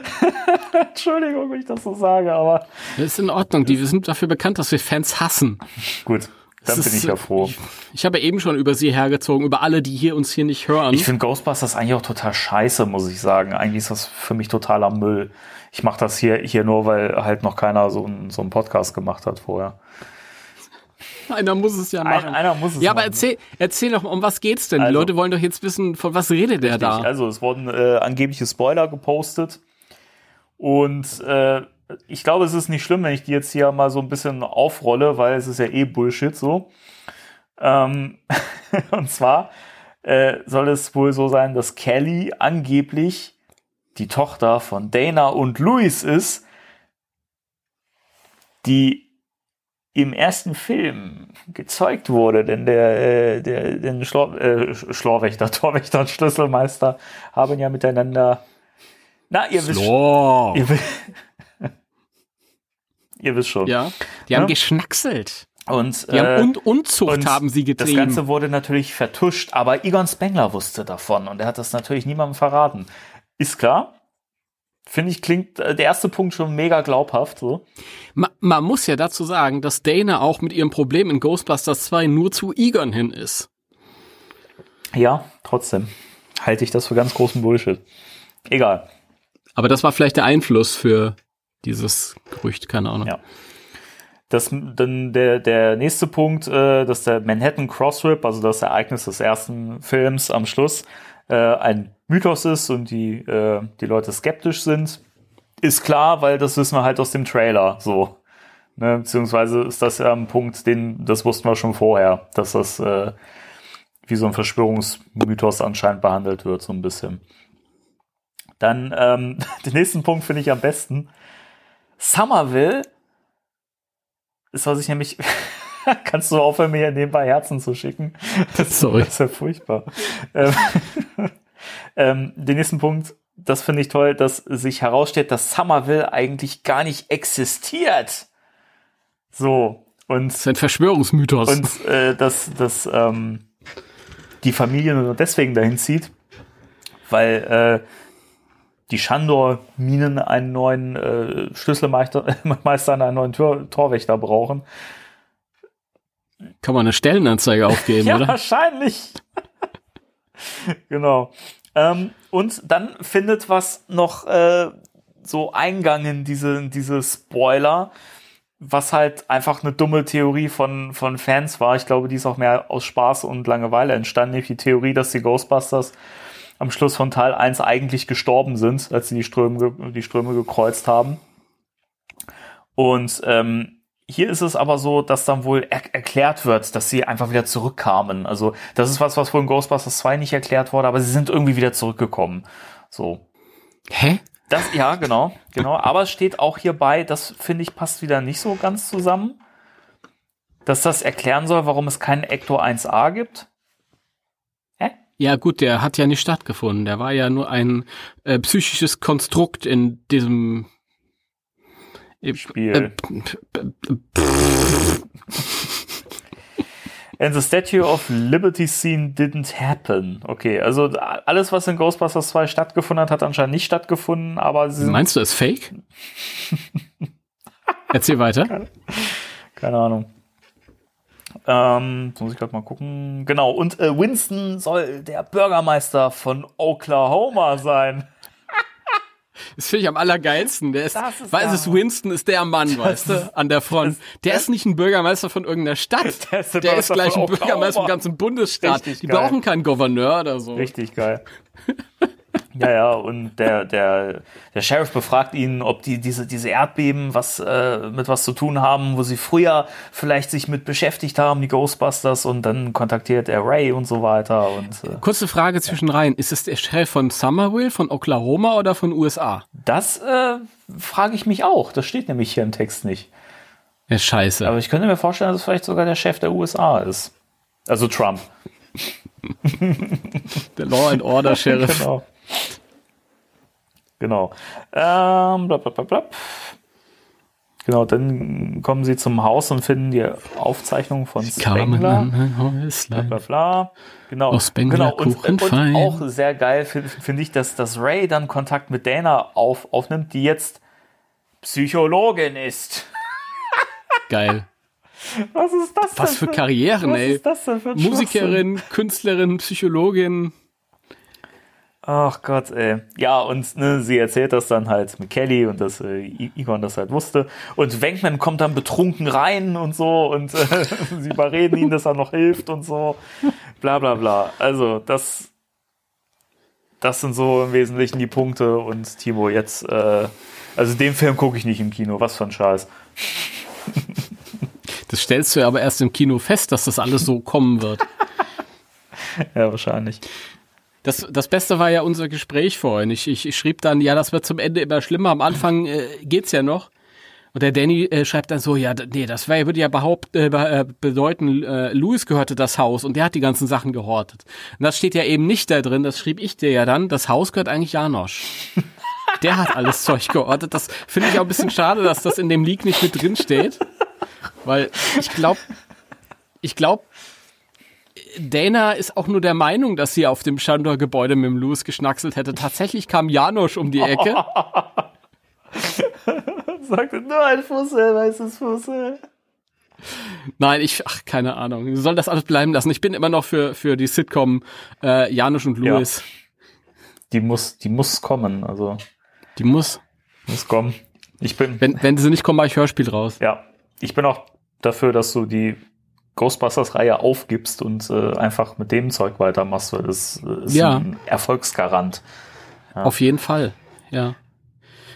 Entschuldigung, wenn ich das so sage, aber Das ist in Ordnung. Die, wir sind dafür bekannt, dass wir Fans hassen. gut, dann Das bin ist, ich ja froh. Ich, ich habe eben schon über sie hergezogen, über alle, die hier uns hier nicht hören. Ich finde Ghostbusters eigentlich auch total scheiße, muss ich sagen. Eigentlich ist das für mich totaler Müll. Ich mache das hier, hier nur, weil halt noch keiner so, einen- so einen Podcast gemacht hat vorher. Einer muss es ja Ein, machen. einer muss es ja, aber machen. erzähl, erzähl doch mal, um was geht's denn? Die Also- Leute wollen doch jetzt wissen, von was redet der da? Also es wurden äh, angebliche Spoiler gepostet. Und äh, ich glaube, es ist nicht schlimm, wenn ich die jetzt hier mal so ein bisschen aufrolle, weil es ist ja eh Bullshit so. Ähm, [LAUGHS] und zwar äh, soll es wohl so sein, dass Kelly angeblich die Tochter von Dana und Louis ist, die im ersten Film gezeugt wurde, denn der, äh, der den Schlor, äh, Schlorwächter, [LAUGHS] Torwächter und Schlüsselmeister haben ja miteinander. Na, ihr wisst, ihr, [LAUGHS] ihr wisst schon. Ja, die haben Ja. geschnackselt. Und, Die äh, haben und Unzucht und haben sie Das getrieben. Ganze wurde natürlich vertuscht, aber Egon Spengler wusste davon und er hat das natürlich niemandem verraten. Ist klar. Finde ich, klingt äh, der erste Punkt schon mega glaubhaft. So. Ma man muss ja dazu sagen, dass Dana auch mit ihrem Problem in Ghostbusters 2 nur zu Egon hin ist. Ja, trotzdem halte ich das für ganz großen Bullshit. Egal. Aber das war vielleicht der Einfluss für dieses Gerücht, keine Ahnung. Ja. Das, dann der, der nächste Punkt, äh, dass der Manhattan Crossrip, also das Ereignis des ersten Films am Schluss, äh, ein Mythos ist und die, äh, die Leute skeptisch sind, ist klar, weil das wissen wir halt aus dem Trailer so. Ne, beziehungsweise ist das ja ein Punkt, den, das wussten wir schon vorher, dass das äh, wie so ein Verschwörungsmythos anscheinend behandelt wird, so ein bisschen. Dann ähm, [LAUGHS] den nächsten Punkt finde ich am besten. Somerville ist, was ich nämlich. [LAUGHS] Kannst du aufhören, mir nebenbei Herzen zu schicken? Das, [LAUGHS] Sorry. Das ist ja furchtbar. ähm, ähm, den nächsten Punkt, das finde ich toll, dass sich herausstellt, dass Somerville eigentlich gar nicht existiert. So. Und, Das ist ein Verschwörungsmythos. und äh, dass, dass ähm, die Familie nur deswegen dahin zieht, weil äh, die Shandor-Minen einen neuen äh, Schlüsselmeister, [LAUGHS] Meister, einen neuen Tor, Torwächter brauchen. Kann man eine Stellenanzeige aufgeben, Ja, oder? wahrscheinlich. [LAUGHS] genau. Ähm, und dann findet was noch äh, so Eingang in diese, in diese Spoiler, was halt einfach eine dumme Theorie von, von Fans war. Ich glaube, die ist auch mehr aus Spaß und Langeweile entstanden, nämlich die Theorie, dass die Ghostbusters am Schluss von Teil 1 eigentlich gestorben sind, als sie die Ströme, die Ströme gekreuzt haben. Und ähm, hier ist es aber so, dass dann wohl er erklärt wird, dass sie einfach wieder zurückkamen. Also das ist was, was wohl in Ghostbusters 2 nicht erklärt wurde, aber sie sind irgendwie wieder zurückgekommen. So. Hä? Das, ja, genau, genau. Aber es steht auch hierbei, das finde ich passt wieder nicht so ganz zusammen, dass das erklären soll, warum es keinen Ector 1a gibt. Hä? Ja, gut, der hat ja nicht stattgefunden. Der war ja nur ein äh, psychisches Konstrukt in diesem Spiel. äh, And the Statue of Liberty scene didn't happen. Okay, also alles, was in Ghostbusters 2 stattgefunden hat, hat anscheinend nicht stattgefunden, aber sie Meinst du, es ist fake? Erzähl weiter. Keine Ahnung. Ähm, jetzt muss ich gerade mal gucken. Genau, und äh, Winston soll der Bürgermeister von Oklahoma sein. [LAUGHS] Das finde ich am allergeilsten. Der ist, ist weil es Winston, ist der Mann, weißt du, an der Front. Der ist nicht ein Bürgermeister von irgendeiner Stadt. [LAUGHS] Der ist der ist gleich ein Bürgermeister vom ganzen Bundesstaat. Richtig Die geil. brauchen keinen Gouverneur oder so. Richtig geil. [LAUGHS] Ja, ja, und der, der, der Sheriff befragt ihn, ob die diese, diese Erdbeben was äh, mit was zu tun haben, wo sie früher vielleicht sich mit beschäftigt haben, die Ghostbusters, und dann kontaktiert er Ray und so weiter. Und äh, Kurze Frage zwischen rein. Ist es der Sheriff von Somerville, von Oklahoma oder von USA? das äh, frage ich mich auch. Das steht nämlich hier im Text nicht. Ja, scheiße. Aber ich könnte mir vorstellen, dass es vielleicht sogar der Chef der USA ist. Also Trump. [LAUGHS] der Law and Order [LAUGHS] Sheriff. Genau. Genau. Ähm, blab, blab, blab. Genau, dann kommen sie zum Haus und finden die Aufzeichnung von Spengler. Bla, bla, bla. Genau. Aus Spengler genau. Und, und auch sehr geil finde find ich, dass, dass Ray dann Kontakt mit Dana auf, aufnimmt, die jetzt Psychologin ist. Geil. Was ist das Was denn für Karrieren, was ey. ist das denn für ein Schwachsinn? Musikerin, Künstlerin, Psychologin. Ach Gott, ey. Ja, und ne, sie erzählt das dann halt mit Kelly und dass äh, I- Egon das halt wusste. Und Wenkman kommt dann betrunken rein und so und äh, [LAUGHS] sie überreden ihn, dass er noch hilft und so. Bla bla bla. Also, das, das sind so im Wesentlichen die Punkte. Und Timo, jetzt, äh, also den Film gucke ich nicht im Kino. Was für ein Scheiß. [LAUGHS] Das stellst du ja aber erst im Kino fest, dass das alles so kommen wird. [LAUGHS] Ja, wahrscheinlich. Das, das Beste war ja unser Gespräch vorhin. Ich, ich, ich schrieb dann, ja, das wird zum Ende immer schlimmer. Am Anfang äh, geht's ja noch. Und der Danny äh, schreibt dann so, ja, nee, das wär, würde ja behaupt, äh, äh, bedeuten, äh, Louis gehörte das Haus und der hat die ganzen Sachen gehortet. Und das steht ja eben nicht da drin, das schrieb ich dir ja dann, das Haus gehört eigentlich Janosch. [LAUGHS] Der hat alles Zeug gehortet. Das finde ich auch ein bisschen schade, dass das in dem Leak nicht mit drin steht. Weil ich glaube, ich glaube, Dana ist auch nur der Meinung, dass sie auf dem Shandor-Gebäude mit dem Louis geschnackselt hätte. Tatsächlich kam Janosch um die Ecke. [LAUGHS] Sagte nur ein Fussel, weißes Fussel. Nein, ich, ach, keine Ahnung. Wir sollen das alles bleiben lassen. Ich bin immer noch für, für die Sitcom äh, Janosch und Ja. Louis. Die muss, die muss kommen. Also, Die muss. muss kommen. Ich bin, Wenn, wenn sie nicht kommen, mache ich Hörspiel raus. Ja, ich bin auch dafür, dass du die Ghostbusters-Reihe aufgibst und äh, einfach mit dem Zeug weitermachst, weil das äh, ist Ja. ein Erfolgsgarant. Auf jeden Fall. Ja.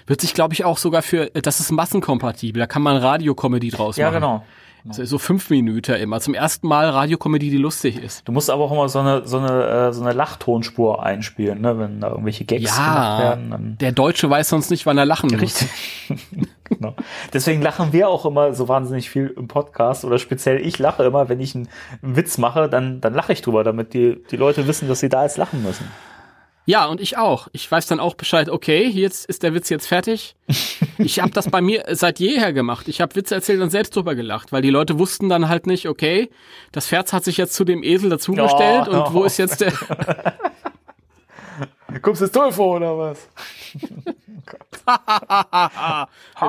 Wird sich, glaube ich, auch sogar für, das ist massenkompatibel. Da kann man Radiokomödie draus Ja, machen. genau. So, so fünf Minuten immer. Zum ersten Mal Radiokomödie, die lustig ist. Du musst aber auch immer so eine, so eine, äh, so eine Lachtonspur einspielen, ne? wenn da irgendwelche Gags gemacht Ja, werden. Dann der Deutsche weiß sonst nicht, wann er lachen muss. Richtig. [LAUGHS] genau. Deswegen lachen wir auch immer so wahnsinnig viel im Podcast oder speziell ich lache immer, wenn ich einen, einen Witz mache, dann, dann lache ich drüber, damit die, die Leute wissen, dass sie da jetzt lachen müssen. Ja, und ich auch. Ich weiß dann auch Bescheid, okay, jetzt ist der Witz jetzt fertig. [LAUGHS] Ich habe das bei mir seit jeher gemacht. Ich habe Witze erzählt und selbst drüber gelacht, weil die Leute wussten dann halt nicht, okay, das Pferd hat sich jetzt zu dem Esel dazugestellt Ja, und wo ja. ist jetzt der... [LAUGHS] Kommst du toll vor, oder was? [LAUGHS] Ihr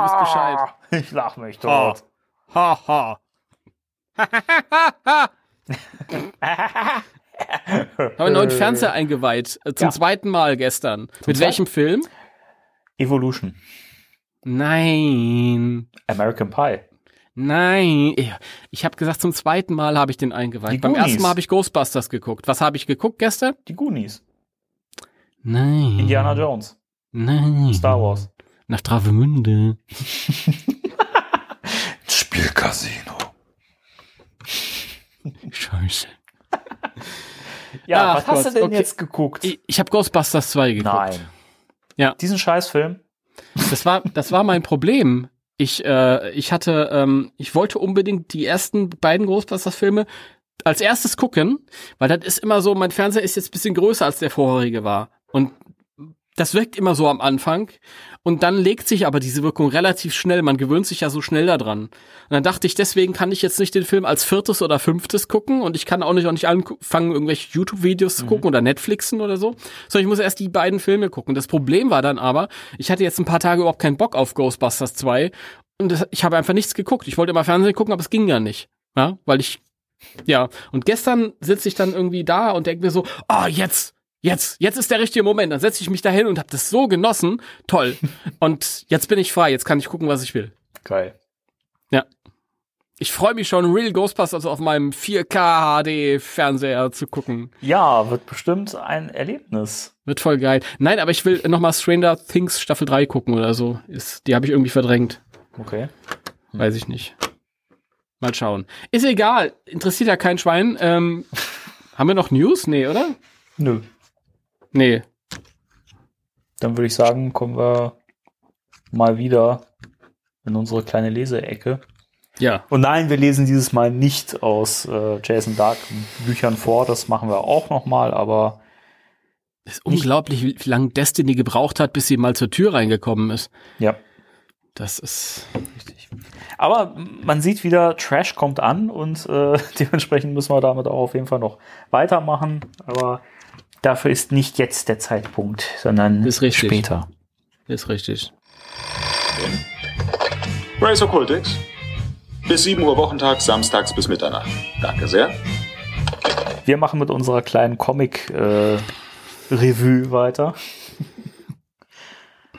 wisst Bescheid. Ich lach mich tot. Ha, ha. Habe einen neuen Fernseher eingeweiht, äh, zum Ja. zweiten Mal gestern. Mit zweiten? welchem Film? Evolution. Nein. American Pie. Nein, ich, ich habe gesagt, zum zweiten Mal habe ich den eingeweiht. Die Beim Goonies. ersten Mal habe ich Ghostbusters geguckt. Was habe ich geguckt gestern? Die Goonies. Nein. Indiana Jones. Nein. Star Wars. Nach Travemünde. [LAUGHS] Spielcasino. Scheiße. Ja, Ach was hast du denn okay. jetzt geguckt? Ich, ich habe Ghostbusters 2 geguckt. Nein. Ja. Diesen Scheißfilm? Das war, das war mein Problem. Ich, äh, ich hatte, ähm, ich wollte unbedingt die ersten beiden Ghostbusters-Filme als erstes gucken, weil das ist immer so, mein Fernseher ist jetzt ein bisschen größer als der vorherige war. Und das wirkt immer so am Anfang. Und dann legt sich aber diese Wirkung relativ schnell. Man gewöhnt sich ja so schnell daran. Und dann dachte ich, deswegen kann ich jetzt nicht den Film als viertes oder fünftes gucken. Und ich kann auch nicht, auch nicht anfangen, irgendwelche YouTube-Videos zu gucken oder Netflixen oder so. Sondern ich muss erst die beiden Filme gucken. Das Problem war dann aber, ich hatte jetzt ein paar Tage überhaupt keinen Bock auf Ghostbusters 2. Und das, ich habe einfach nichts geguckt. Ich wollte immer Fernsehen gucken, aber es ging ja nicht. Ja, weil ich, ja. Und gestern sitze ich dann irgendwie da und denke mir so, ah, jetzt, jetzt, jetzt ist der richtige Moment. Dann setze ich mich da hin und habe das so genossen. Toll. [LAUGHS] Und jetzt bin ich frei. Jetzt kann ich gucken, was ich will. Geil. Ich freue mich schon, Real Ghostbusters auf meinem 4K HD Fernseher zu gucken. Ja, wird bestimmt ein Erlebnis. Wird voll geil. Nein, aber ich will noch mal Stranger Things Staffel 3 gucken oder so. Ist, die habe ich irgendwie verdrängt. Okay. Weiß ich nicht. Mal schauen. Ist egal. Interessiert ja kein Schwein. Ähm, [LAUGHS] haben wir noch News? Nee, oder? Nö. Nee. Dann würde ich sagen, kommen wir mal wieder in unsere kleine Leseecke. Ja. Und nein, wir lesen dieses Mal nicht aus äh, Jason Dark Büchern vor. Das machen wir auch noch mal, aber ist unglaublich, wie, wie lange Destiny gebraucht hat, bis sie mal zur Tür reingekommen ist. ja, Das ist. richtig. Aber man sieht wieder, Trash kommt an und äh, [LAUGHS] dementsprechend müssen wir damit auch auf jeden Fall noch weitermachen. Aber dafür ist nicht jetzt der Zeitpunkt, sondern Ist richtig. später. Ist richtig. Race Occultix. Bis 7 Uhr Wochentag, samstags bis Mitternacht. Danke sehr. Wir machen mit unserer kleinen Comic-Revue weiter. [LAUGHS]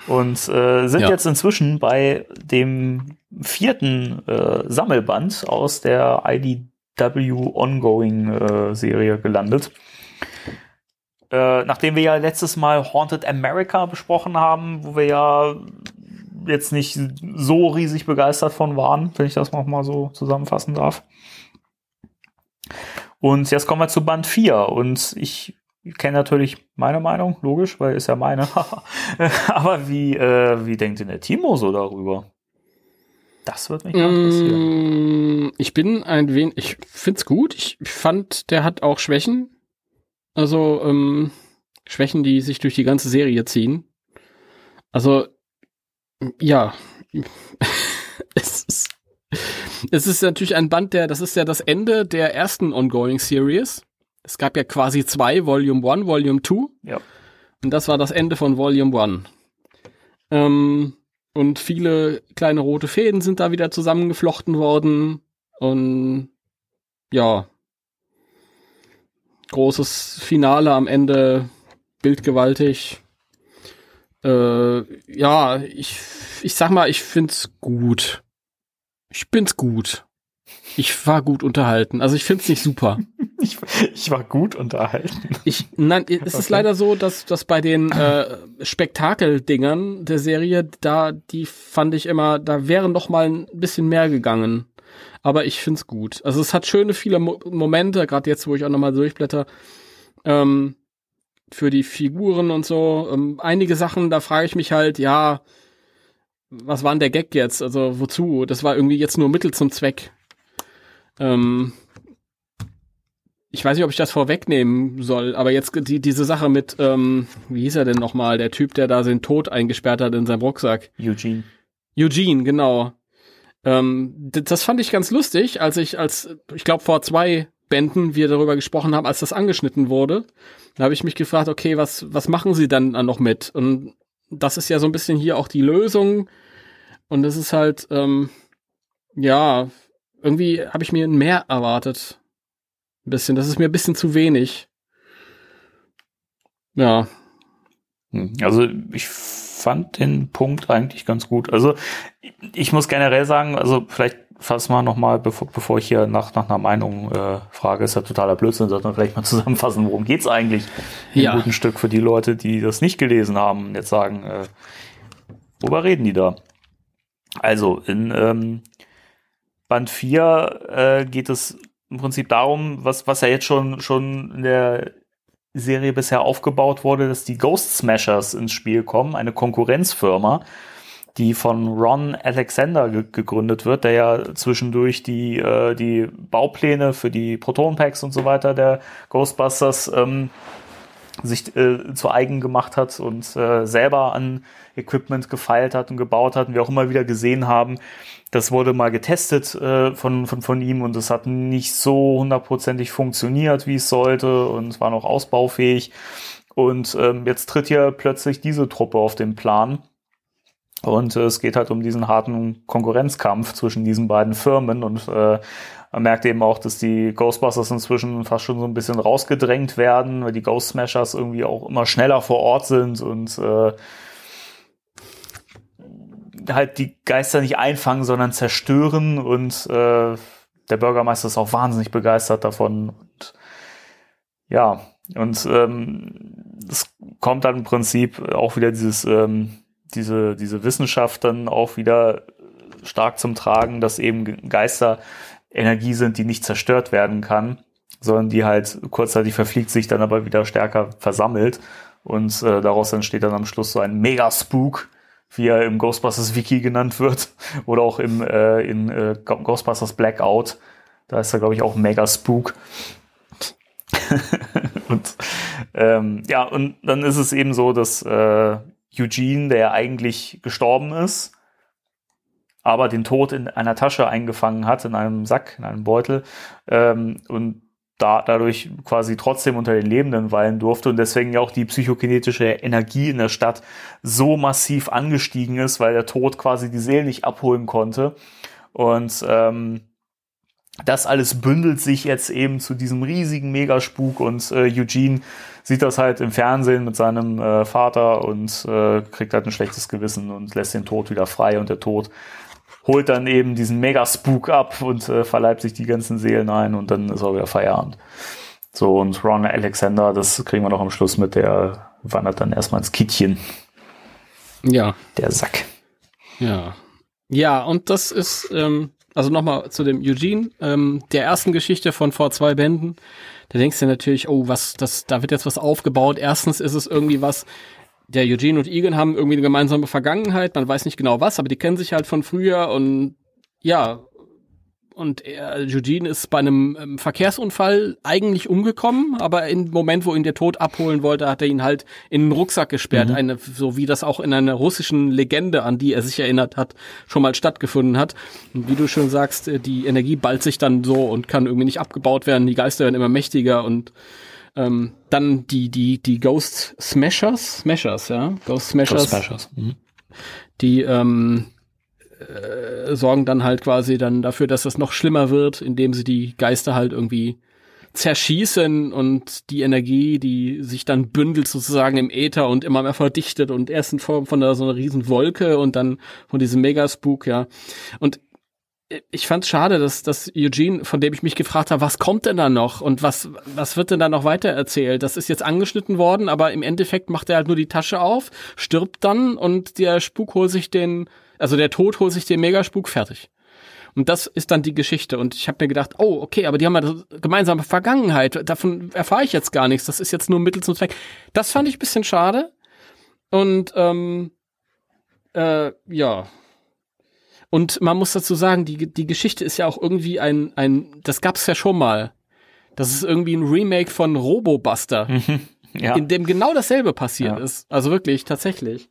Und äh, sind Ja. jetzt inzwischen bei dem vierten äh, Sammelband aus der IDW Ongoing äh, Serie gelandet. Äh, nachdem wir ja letztes Mal Haunted America besprochen haben, wo wir ja jetzt nicht so riesig begeistert von waren, wenn ich das noch mal so zusammenfassen darf. Und jetzt kommen wir zu Band 4 und ich kenne natürlich meine Meinung, logisch, weil ist ja meine. [LAUGHS] Aber wie, äh, wie denkt denn der Timo so darüber? Das wird mich interessieren. Mm, Ich bin ein wenig, ich find's gut. Ich fand, der hat auch Schwächen. Also, ähm, Schwächen, die sich durch die ganze Serie ziehen. Also, ja. [LAUGHS] es ist, es ist natürlich ein Band, der, das ist ja das Ende der ersten Ongoing Series. Es gab ja quasi zwei, Volume 1, Volume 2. Ja. Und das war das Ende von Volume 1. Ähm, und viele kleine rote Fäden sind da wieder zusammengeflochten worden. Und ja. Großes Finale am Ende, bildgewaltig. Äh, ja, ich, ich sag mal, ich find's gut. Ich bin's gut. Ich war gut unterhalten. Also ich find's nicht super. [LAUGHS] Ich, ich war gut unterhalten. Ich, nein, es ist Okay. leider so, dass, dass bei den äh, Spektakeldingern der Serie, da, die fand ich immer, da wäre noch mal ein bisschen mehr gegangen. Aber ich find's gut. Also es hat schöne viele Mo Momente, gerade jetzt, wo ich auch noch mal durchblätter, ähm, für die Figuren und so. Ähm, einige Sachen, da frage ich mich halt, ja, was war denn der Gag jetzt? Also wozu? Das war irgendwie jetzt nur Mittel zum Zweck. Ähm, ich weiß nicht, ob ich das vorwegnehmen soll, aber jetzt die, diese Sache mit, ähm, wie hieß er denn nochmal, der Typ, der da den Tod eingesperrt hat in seinem Rucksack. Eugene. Eugene, genau. Ähm, das fand ich ganz lustig, als ich, als, ich glaube, vor zwei Bänden wir darüber gesprochen haben, als das angeschnitten wurde. Da habe ich mich gefragt, okay, was, was machen sie dann noch mit? Und das ist ja so ein bisschen hier auch die Lösung. Und es ist halt, ähm, ja, irgendwie habe ich mir mehr erwartet. Ein bisschen. Das ist mir ein bisschen zu wenig. Ja. Hm, also ich fand den Punkt eigentlich ganz gut. Also ich muss generell sagen, also vielleicht fass mal nochmal, bevor, bevor ich hier nach, nach einer Meinung äh, frage, ist ja totaler Blödsinn, sondern vielleicht mal [LAUGHS] zusammenfassen, worum geht's eigentlich? Ja. Ein guten Stück für die Leute, die das nicht gelesen haben, jetzt sagen, äh, worüber reden die da? Also, in ähm, Band 4 äh, geht es im Prinzip darum, was, was ja jetzt schon, schon in der Serie bisher aufgebaut wurde, dass die Ghost Smashers ins Spiel kommen, eine Konkurrenzfirma, die von Ron Alexander ge gegründet wird, der ja zwischendurch die, äh, die Baupläne für die Proton Packs und so weiter der Ghostbusters ähm, sich äh, zu eigen gemacht hat und äh, selber an Equipment gefeilt hat und gebaut hat und wir auch immer wieder gesehen haben, das wurde mal getestet äh, von, von, von ihm und es hat nicht so hundertprozentig funktioniert, wie es sollte und war noch ausbaufähig. Und ähm, jetzt tritt hier plötzlich diese Truppe auf den Plan. Und äh, es geht halt um diesen harten Konkurrenzkampf zwischen diesen beiden Firmen und äh, man merkt eben auch, dass die Ghostbusters inzwischen fast schon so ein bisschen rausgedrängt werden, weil die Ghost Smashers irgendwie auch immer schneller vor Ort sind und äh, halt die Geister nicht einfangen, sondern zerstören und äh, der Bürgermeister ist auch wahnsinnig begeistert davon. Und, ja, und ähm, es kommt dann im Prinzip auch wieder dieses, ähm, diese, diese Wissenschaft dann auch wieder stark zum Tragen, dass eben Geister Energie sind, die nicht zerstört werden kann, sondern die halt kurzzeitig verfliegt sich, dann aber wieder stärker versammelt. Und äh, daraus entsteht dann am Schluss so ein Mega-Spook, wie er im Ghostbusters Wiki genannt wird, [LAUGHS] oder auch im äh, in äh, Ghostbusters Blackout. Da ist er, glaube ich, auch Mega Spook. [LAUGHS] und ähm, ja, und dann ist es eben so, dass äh, Eugene, der ja eigentlich gestorben ist, aber den Tod in einer Tasche eingefangen hat, in einem Sack, in einem Beutel, ähm, und da dadurch quasi trotzdem unter den Lebenden weilen durfte und deswegen ja auch die psychokinetische Energie in der Stadt so massiv angestiegen ist, weil der Tod quasi die Seele nicht abholen konnte. Und ähm, das alles bündelt sich jetzt eben zu diesem riesigen Megaspuk und äh, Eugene sieht das halt im Fernsehen mit seinem äh, Vater und äh, kriegt halt ein schlechtes Gewissen und lässt den Tod wieder frei und der Tod holt dann eben diesen Mega-Spook ab und äh, verleibt sich die ganzen Seelen ein und dann ist auch wieder Feierabend. So, und Ron Alexander, das kriegen wir noch am Schluss mit, der wandert dann erstmal ins Kittchen. Ja. Der Sack. Ja. Ja, und das ist, ähm, also nochmal zu dem Eugene, ähm, der ersten Geschichte von vor zwei Bänden. Da denkst du natürlich, oh, was, das, da wird jetzt was aufgebaut. Erstens ist es irgendwie was, der Eugene und Egan haben irgendwie eine gemeinsame Vergangenheit, man weiß nicht genau was, aber die kennen sich halt von früher und ja, und er, Eugene ist bei einem ähm, Verkehrsunfall eigentlich umgekommen, aber im Moment, wo ihn der Tod abholen wollte, hat er ihn halt in den Rucksack gesperrt, mhm. eine, so wie das auch in einer russischen Legende, an die er sich erinnert hat, schon mal stattgefunden hat. Und wie du schon sagst, äh, die Energie ballt sich dann so und kann irgendwie nicht abgebaut werden, die Geister werden immer mächtiger und ähm, dann die, die, die Ghost Smashers, Smashers, ja, Ghost Smashers, Ghost Smashers. Mhm. die ähm, äh, sorgen dann halt quasi dann dafür, dass das noch schlimmer wird, indem sie die Geister halt irgendwie zerschießen und die Energie, die sich dann bündelt sozusagen im Äther und immer mehr verdichtet und erst in Form von so einer riesen Wolke und dann von diesem Megaspook, ja. Und ich fand es schade, dass, dass Eugene, von dem ich mich gefragt habe, was kommt denn da noch und was, was wird denn da noch weiter erzählt? Das ist jetzt angeschnitten worden, aber im Endeffekt macht er halt nur die Tasche auf, stirbt dann und der Spuk holt sich den, also der Tod holt sich den Megaspuk fertig. Und das ist dann die Geschichte. Und ich habe mir gedacht, oh, okay, aber die haben eine gemeinsame Vergangenheit. Davon erfahre ich jetzt gar nichts. Das ist jetzt nur Mittel zum Zweck. Das fand ich ein bisschen schade. Und ähm, äh, ja, und man muss dazu sagen, die, die Geschichte ist ja auch irgendwie ein, ein, das gab's ja schon mal. Das ist irgendwie ein Remake von Robobuster, [LAUGHS] Ja. in dem genau dasselbe passiert Ja. ist. Also wirklich, tatsächlich.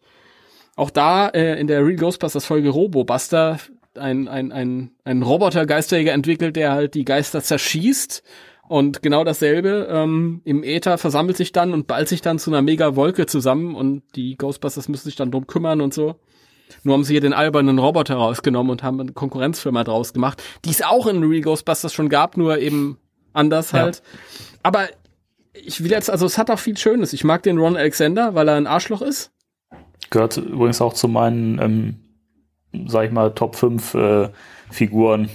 Auch da äh, in der Real Ghostbusters Folge Robobuster ein, ein, ein, ein Roboter-Geisterjäger entwickelt, der halt die Geister zerschießt. Und genau dasselbe ähm, im Äther versammelt sich dann und ballt sich dann zu einer mega Wolke zusammen und die Ghostbusters müssen sich dann drum kümmern und so. Nur haben sie hier den albernen Roboter rausgenommen und haben eine Konkurrenzfirma draus gemacht, die es auch in Real Ghostbusters schon gab, nur eben anders Ja. halt. Aber ich will jetzt, also es hat auch viel Schönes. Ich mag den Ron Alexander, weil er ein Arschloch ist. Gehört übrigens auch zu meinen, ähm, sag ich mal, Top 5 äh, Figuren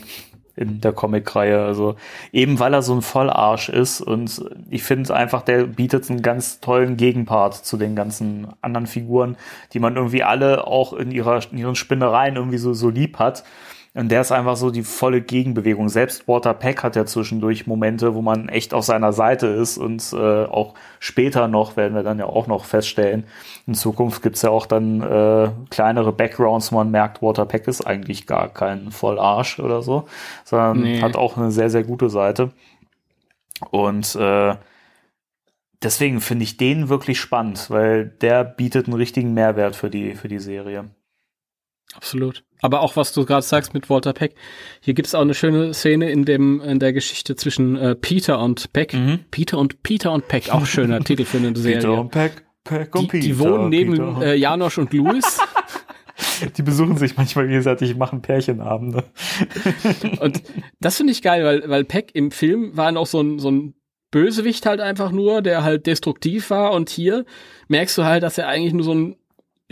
in der Comic-Reihe. Also eben weil er so ein Vollarsch ist und ich finde einfach, der bietet einen ganz tollen Gegenpart zu den ganzen anderen Figuren, die man irgendwie alle auch in ihrer in ihren Spinnereien irgendwie so, so lieb hat. Und der ist einfach so die volle Gegenbewegung. Selbst Walter Peck hat ja zwischendurch Momente, wo man echt auf seiner Seite ist und äh, auch später noch, werden wir dann ja auch noch feststellen, in Zukunft gibt's ja auch dann äh, kleinere Backgrounds, wo man merkt, Walter Peck ist eigentlich gar kein Vollarsch oder so, sondern Nee. hat auch eine sehr, sehr gute Seite. Und äh, deswegen finde ich den wirklich spannend, weil der bietet einen richtigen Mehrwert für die, für die Serie. Absolut. Aber auch was du gerade sagst mit Walter Peck. Hier gibt's auch eine schöne Szene in dem in der Geschichte zwischen äh, Peter und Peck. Mhm. Peter und Peter und Peck, auch schöner [LAUGHS] Titel für eine Serie. Peck, Peck Die, die wohnen neben äh, Janosch und Louis. [LAUGHS] Die besuchen sich manchmal gegenseitig, machen Pärchenabende. [LAUGHS] Und das finde ich geil, weil, weil Peck im Film war noch so ein, so ein Bösewicht halt einfach nur, der halt destruktiv war. Und hier merkst du halt, dass er eigentlich nur so ein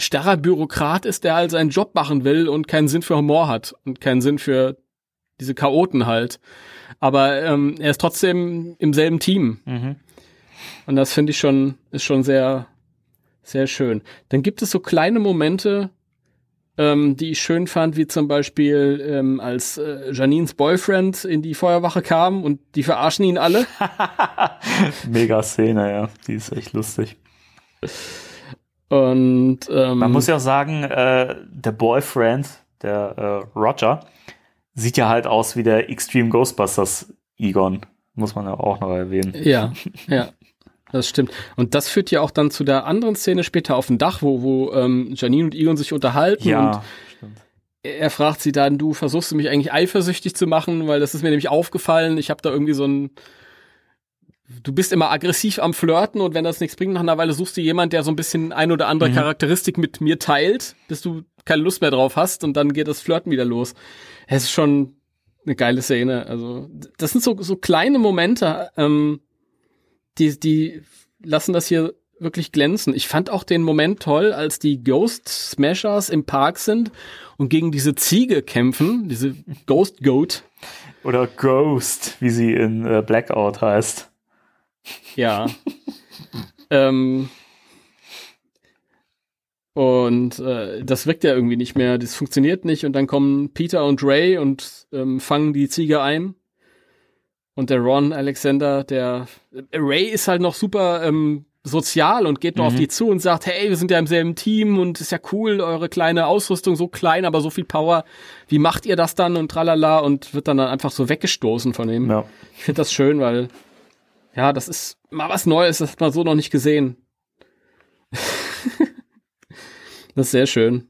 starrer Bürokrat ist, der halt seinen Job machen will und keinen Sinn für Humor hat und keinen Sinn für diese Chaoten halt. Aber ähm, er ist trotzdem im selben Team. Mhm. Und das finde ich schon, ist schon sehr, sehr schön. Dann gibt es so kleine Momente, ähm, die ich schön fand, wie zum Beispiel, ähm, als äh, Janines Boyfriend in die Feuerwache kam und die verarschen ihn alle. [LAUGHS] Mega Szene, ja. Die ist echt lustig. Und ähm, Man muss ja auch sagen, äh, der Boyfriend, der äh, Roger, sieht ja halt aus wie der Extreme Ghostbusters Egon. Muss man ja auch noch erwähnen. Ja, ja. Das stimmt. Und das führt ja auch dann zu der anderen Szene später auf dem Dach, wo, wo ähm, Janine und Egon sich unterhalten und Ja, stimmt. er fragt sie dann, du versuchst du mich eigentlich eifersüchtig zu machen, weil das ist mir nämlich aufgefallen. Ich habe da irgendwie so ein Du bist immer aggressiv am Flirten und wenn das nichts bringt, nach einer Weile suchst du jemand, der so ein bisschen ein oder andere Mhm. Charakteristik mit mir teilt, bis du keine Lust mehr drauf hast und dann geht das Flirten wieder los. Es ist schon eine geile Szene. Also, das sind so, so kleine Momente, ähm, die, die lassen das hier wirklich glänzen. Ich fand auch den Moment toll, als die Ghost Smashers im Park sind und gegen diese Ziege kämpfen, diese Ghost Goat. Oder Ghost, wie sie in äh, Blackout heißt. Ja. ähm, und äh, das wirkt ja irgendwie nicht mehr, das funktioniert nicht und dann kommen Peter und Ray und ähm, fangen die Ziege ein. Und der Ron Alexander, der äh, Ray ist halt noch super ähm, sozial und geht noch auf die zu und sagt, hey, wir sind ja im selben Team und ist ja cool, eure kleine Ausrüstung so klein, aber so viel Power. Wie macht ihr das dann und tralala und wird dann, dann einfach so weggestoßen von ihm. Ja. Ich finde das schön, weil ja, das ist mal was Neues, das hat man so noch nicht gesehen. [LAUGHS] das ist sehr schön.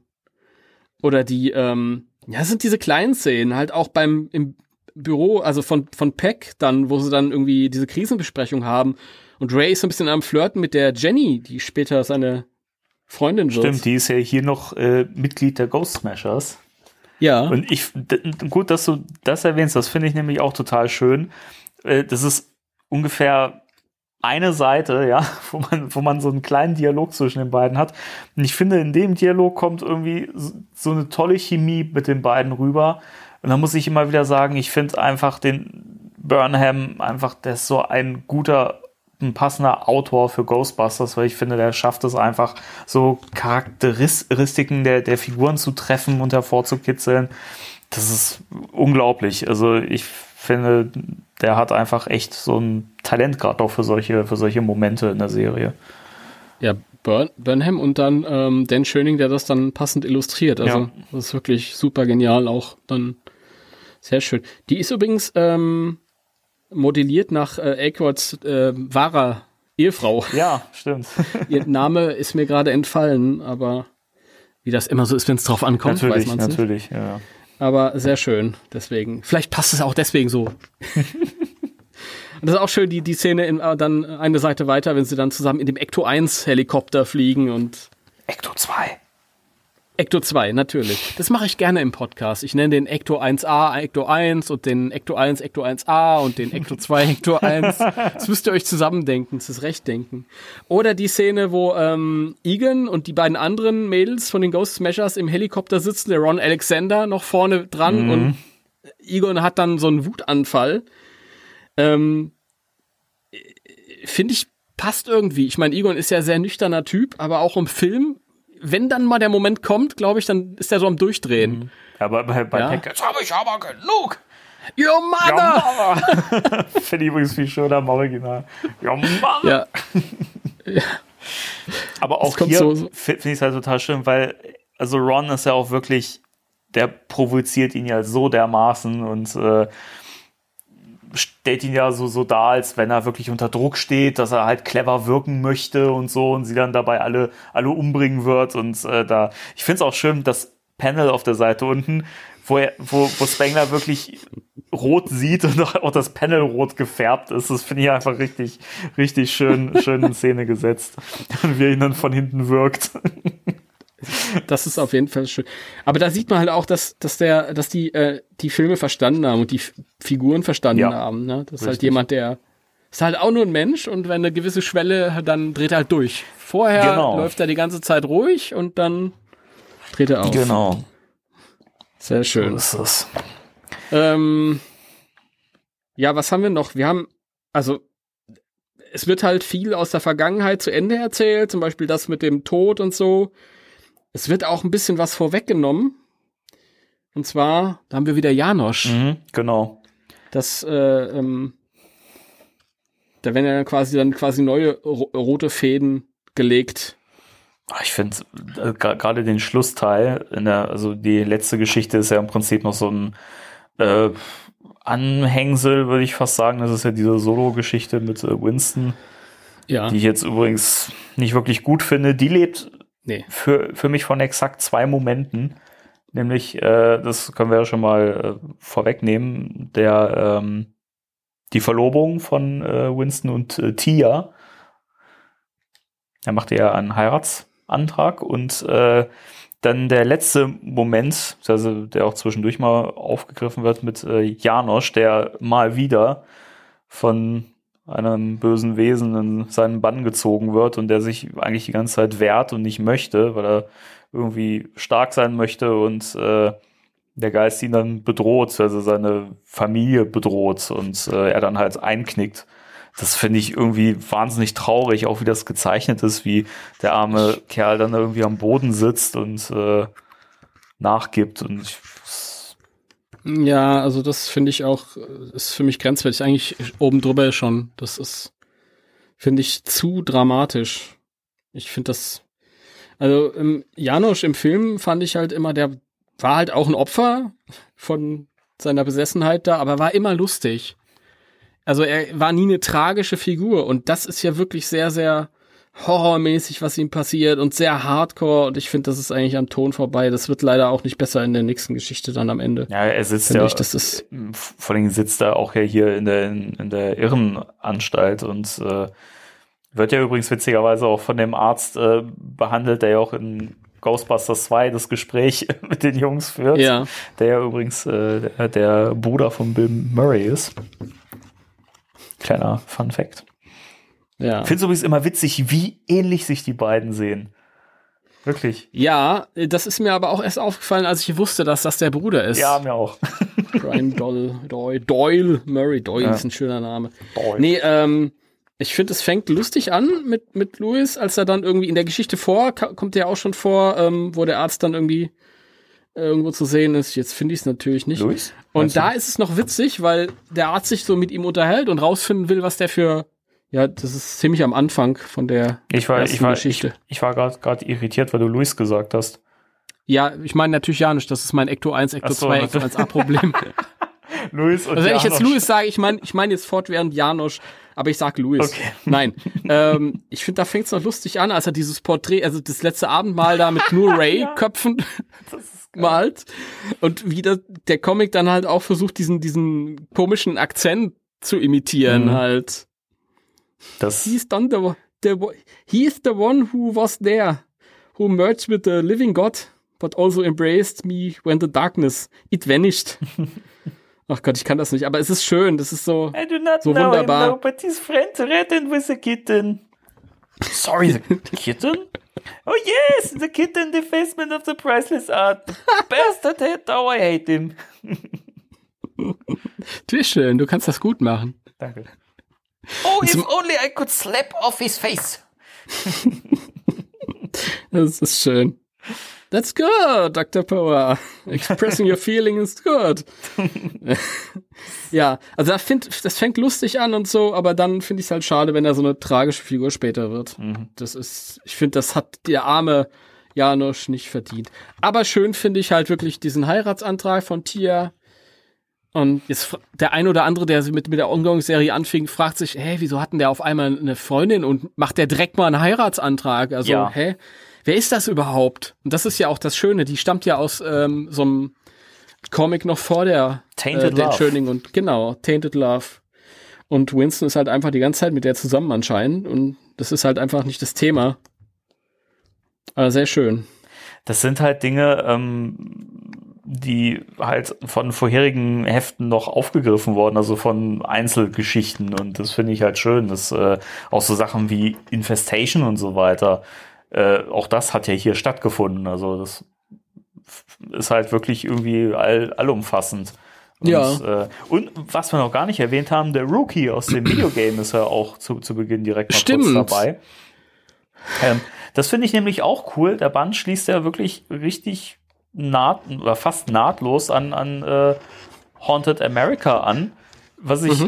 Oder die, ähm, ja, es sind diese kleinen Szenen, halt auch beim im Büro, also von, von Peck dann, wo sie dann irgendwie diese Krisenbesprechung haben. Und Ray ist so ein bisschen am Flirten mit der Jenny, die später seine Freundin wird. Stimmt, die ist ja hier noch äh, Mitglied der Ghost Smashers. Ja. Und ich, gut, dass du das erwähnst, das finde ich nämlich auch total schön. Äh, Das ist ungefähr eine Seite, ja, [LAUGHS] wo man, wo man so einen kleinen Dialog zwischen den beiden hat. Und ich finde, in dem Dialog kommt irgendwie so- eine tolle Chemie mit den beiden rüber. Und da muss ich immer wieder sagen, ich finde einfach den Burnham einfach, der ist so ein guter, ein passender Autor für Ghostbusters, weil ich finde, der schafft es einfach, so Charakteristiken der, der Figuren zu treffen und hervorzukitzeln. Das ist unglaublich. Also ich finde, der hat einfach echt so ein Talent gerade auch für solche, für solche Momente in der Serie. Ja, Burn, Burnham und dann ähm, Dan Schöning, der das dann passend illustriert. Also Ja. das ist wirklich super genial auch. Dann sehr schön. Die ist übrigens, ähm, modelliert nach äh, Aykroyds äh, wahrer Ehefrau. Ja, stimmt. [LAUGHS] Ihr Name ist mir gerade entfallen, aber wie das immer so ist, wenn es drauf ankommt, natürlich, weiß man nicht. natürlich, ja. Aber sehr schön, deswegen. Vielleicht passt es auch deswegen so. Und [LAUGHS] das ist auch schön, die, die Szene in, äh, dann eine Seite weiter, wenn sie dann zusammen in dem Ecto 1 Helikopter fliegen und Ecto 2. Ecto 2, natürlich. Das mache ich gerne im Podcast. Ich nenne den Ecto 1a Ecto 1 und den Ecto 1 Ecto 1a und den Ecto 2 Ecto 1. Das müsst ihr euch zusammendenken, das ist recht denken. Oder die Szene, wo ähm, Egan und die beiden anderen Mädels von den Ghost Smashers im Helikopter sitzen, der Ron Alexander noch vorne dran und Egon hat dann so einen Wutanfall. Ähm, Finde ich, passt irgendwie. Ich meine, Egon ist ja sehr nüchterner Typ, aber auch im Film, wenn dann mal der Moment kommt, glaube ich, dann ist er so am Durchdrehen. Ja, aber bei, bei Ja. Pack, jetzt habe ich aber genug. Your mother! Ja, [LAUGHS] Finde ich übrigens viel schöner im Original. Ja, Mann. [LAUGHS] Ja, Aber auch hier so- so- finde ich es halt total schön, weil, also Ron ist ja auch wirklich, der provoziert ihn ja so dermaßen und äh, stellt ihn ja so, so dar, als wenn er wirklich unter Druck steht, dass er halt clever wirken möchte und so und sie dann dabei alle, alle umbringen wird und äh, da, ich finde es auch schön, das Panel auf der Seite unten, wo, er, wo, wo Spengler wirklich rot sieht und [LAUGHS] auch das Panel rot gefärbt ist. Das finde ich einfach richtig, richtig schön, schön in Szene gesetzt. Und [LAUGHS] wie er ihn dann von hinten wirkt. [LAUGHS] [LAUGHS] das ist auf jeden Fall schön. Aber da sieht man halt auch, dass, dass der, dass die, äh, die Filme verstanden haben und die F Figuren verstanden Ja. haben. Ne? Das ist halt jemand, der ist halt auch nur ein Mensch und wenn eine gewisse Schwelle, hat, dann dreht er halt durch. Vorher Genau. läuft er die ganze Zeit ruhig und dann dreht er auf. Genau. Sehr schön. ist es. Ähm, ja, was haben wir noch? Wir haben, also, es wird halt viel aus der Vergangenheit zu Ende erzählt, zum Beispiel das mit dem Tod und so. Es wird auch ein bisschen was vorweggenommen. Und zwar, da haben wir wieder Janosch. Mhm, genau. Das, äh, ähm, da werden ja dann quasi dann quasi neue ro rote Fäden gelegt. Ah, Ich finde äh, gerade den Schlussteil, der, also die letzte Geschichte ist ja im Prinzip noch so ein äh, Anhängsel, würde ich fast sagen. Das ist ja diese Solo-Geschichte mit äh, Winston, Ja. die ich jetzt übrigens nicht wirklich gut finde. Die lebt nee. für, für mich von exakt zwei Momenten. Nämlich, äh, das können wir ja schon mal äh, vorwegnehmen, der ähm, die Verlobung von äh, Winston und äh, Tia. Er machte ja einen Heiratsantrag und äh, dann der letzte Moment, also der auch zwischendurch mal aufgegriffen wird mit äh, Janosch, der mal wieder von einem bösen Wesen in seinen Bann gezogen wird und der sich eigentlich die ganze Zeit wehrt und nicht möchte, weil er irgendwie stark sein möchte und äh, der Geist ihn dann bedroht, also seine Familie bedroht und äh, er dann halt einknickt. Das finde ich irgendwie wahnsinnig traurig, auch wie das gezeichnet ist, wie der arme Kerl dann irgendwie am Boden sitzt und äh, nachgibt und ich, Ja, also das finde ich auch, ist für mich grenzwertig. Eigentlich oben drüber schon. Das ist, finde ich, zu dramatisch. Ich finde das, also ähm, Janosch im Film fand ich halt immer, der war halt auch ein Opfer von seiner Besessenheit da, aber war immer lustig. Also er war nie eine tragische Figur und das ist ja wirklich sehr, sehr horrormäßig, was ihm passiert und sehr hardcore und ich finde, das ist eigentlich am Ton vorbei. Das wird leider auch nicht besser in der nächsten Geschichte dann am Ende. ja, er sitzt ja, ich, das ist- vor allem sitzt er auch ja hier in der, in, in der Irrenanstalt und äh, wird ja übrigens witzigerweise auch von dem Arzt äh, behandelt, der ja auch in Ghostbusters 2 das Gespräch [LAUGHS] mit den Jungs führt, Ja. der ja übrigens äh, der, der Bruder von Bill Murray ist. Kleiner Fun Fact. Ja. Ich finde es übrigens immer witzig, wie ähnlich sich die beiden sehen. Wirklich. Ja, das ist mir aber auch erst aufgefallen, als ich wusste, dass das der Bruder ist. Ja, mir auch. [LAUGHS] Brian Doyle, Doyle, Doyle, Murray Doyle Ja. ist ein schöner Name. Doyle. Nee, ähm, ich finde, es fängt lustig an mit, mit Louis, als er dann irgendwie in der Geschichte vor, kommt ja auch schon vor, ähm, wo der Arzt dann irgendwie irgendwo zu sehen ist. Jetzt finde ich es natürlich nicht. Luis? Und da ist es noch witzig, weil der Arzt sich so mit ihm unterhält und rausfinden will, was der für, ja, das ist ziemlich am Anfang von der Ich war, ich war, ich, Geschichte. ich war gerade irritiert, weil du Luis gesagt hast. Ja, ich meine natürlich ja nicht, das ist mein Ecto 1, Ecto so, 2, Ecto natürlich. 1a Problem. Louis [LAUGHS] und Also wenn ich jetzt. Louis sage, ich meine ich meine jetzt fortwährend Janosch, aber ich sag Louis. Okay. Nein. ähm, ich finde, da fängt es noch lustig an, als er dieses Porträt, also das letzte Abendmahl da mit nur [LAUGHS] Ray-Köpfen malt. Und wie das, der Comic dann halt auch versucht, diesen, diesen komischen Akzent zu imitieren Mhm. halt. Das, He's done the, the, he is the one who was there, who merged with the living God, but also embraced me when the darkness, it vanished. [LAUGHS] Ach Gott, ich kann das nicht, aber es ist schön, das ist so. I do not So know wunderbar. him, but his friend threatened with a kitten. Sorry, the [LAUGHS] kitten? Oh yes, the kitten defacement of the priceless art. [LAUGHS] Bastard head, oh I hate him. Du bist schön, du kannst das gut machen. Danke. Oh, if only I could slap off his face. [LAUGHS] Das ist schön. That's good, Dr. Power. Expressing your feelings is good. [LAUGHS] ja, also das, find, das fängt lustig an und so, aber dann finde ich es halt schade, wenn er so eine tragische Figur später wird. Das ist, ich finde, das hat der arme Janosch nicht verdient. Aber schön finde ich halt wirklich diesen Heiratsantrag von Tia. Und jetzt der ein oder andere, der mit, mit der Ongoing-Serie anfing, fragt sich, hey, wieso hatten der auf einmal eine Freundin und macht der direkt mal einen Heiratsantrag? Also, Ja. hä? Wer ist das überhaupt? Und das ist ja auch das Schöne, die stammt ja aus ähm, so einem Comic noch vor der, Tainted der Love. Und genau, Tainted Love. Und Winston ist halt einfach die ganze Zeit mit der zusammen anscheinend und das ist halt einfach nicht das Thema. Aber sehr schön. Das sind halt Dinge, ähm, die halt von vorherigen Heften noch aufgegriffen wurden, also von Einzelgeschichten. Und das finde ich halt schön, dass äh, auch so Sachen wie Infestation und so weiter, äh, auch das hat ja hier stattgefunden. Also das ist halt wirklich irgendwie all, allumfassend. Und, Ja. Äh, und was wir noch gar nicht erwähnt haben, der Rookie aus dem Videogame ist ja auch zu, zu Beginn direkt mal Stimmt. kurz dabei. Ähm, das finde ich nämlich auch cool. Der Band schließt ja wirklich richtig naht oder fast nahtlos an, an äh, Haunted America an. Was ich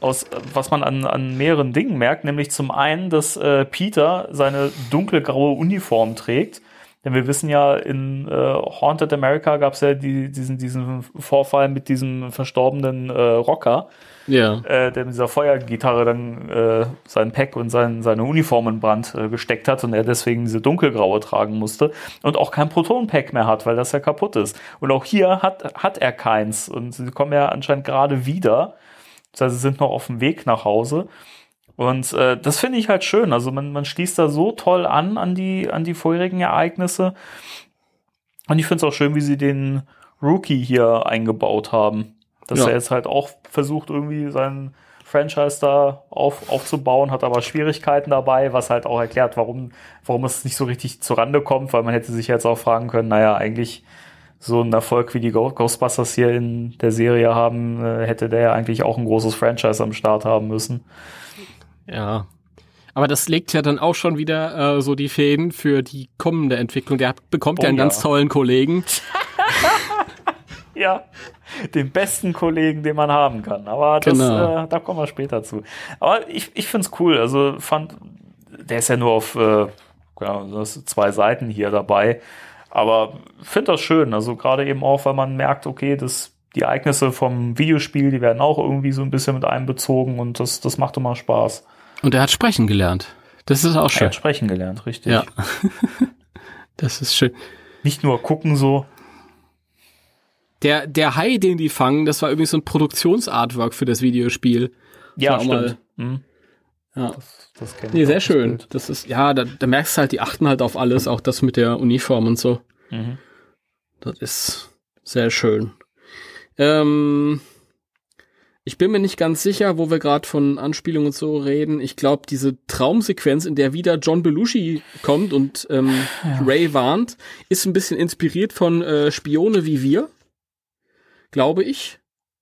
aus, was man an, an mehreren Dingen merkt, nämlich zum einen, dass äh, Peter seine dunkle graue Uniform trägt. Denn wir wissen ja, in äh, Haunted America gab es ja die, diesen, diesen Vorfall mit diesem verstorbenen äh, Rocker Ja. äh, der mit dieser Feuergitarre dann äh, sein Pack und sein, seine Uniform in Brand äh, gesteckt hat und er deswegen diese dunkelgraue tragen musste und auch kein Proton-Pack mehr hat, weil das ja kaputt ist. Und auch hier hat, hat er keins und sie kommen ja anscheinend gerade wieder. Das heißt, sie sind noch auf dem Weg nach Hause. Und äh, das finde ich halt schön. Also man, man schließt da so toll an an die, an die vorherigen Ereignisse. Und ich finde es auch schön, wie sie den Rookie hier eingebaut haben. Dass Ja. er jetzt halt auch versucht, irgendwie seinen Franchise da auf, aufzubauen, hat aber Schwierigkeiten dabei, was halt auch erklärt, warum, warum es nicht so richtig zurande kommt, weil man hätte sich jetzt auch fragen können, naja, eigentlich so ein Erfolg wie die Ghostbusters hier in der Serie haben, äh, hätte der ja eigentlich auch ein großes Franchise am Start haben müssen. Ja. Aber das legt ja dann auch schon wieder äh, so die Fäden für die kommende Entwicklung. Der hat, bekommt Oh ja einen ja. ganz tollen Kollegen. [LAUGHS] [LAUGHS] Ja, den besten Kollegen, den man haben kann. Aber das, Genau. äh, da kommen wir später zu. Aber ich, ich finde es cool. Also fand, der ist ja nur auf äh, sind zwei Seiten hier dabei. Aber finde das schön. Also gerade eben auch, weil man merkt, okay, das, die Ereignisse vom Videospiel, die werden auch irgendwie so ein bisschen mit einbezogen und das, das macht immer Spaß. Und er hat sprechen gelernt. Das ist auch Er schön. hat sprechen gelernt, richtig. Ja. [LAUGHS] das ist schön. Nicht nur gucken so. Der, der Hai, den die fangen, das war übrigens so ein Produktionsartwork für das Videospiel. Ja, auch mal- stimmt. Hm, Ja. das, das Nee, sehr das schön. Bild. Das ist, ja, da, da merkst du halt, die achten halt auf alles, auch das mit der Uniform und so. Mhm. Das ist sehr schön. Ähm, ich bin mir nicht ganz sicher, wo wir gerade von Anspielungen und so reden. Ich glaube, diese Traumsequenz, in der wieder John Belushi kommt und ähm, Ray warnt, ist ein bisschen inspiriert von äh, Spione wie wir, glaube ich.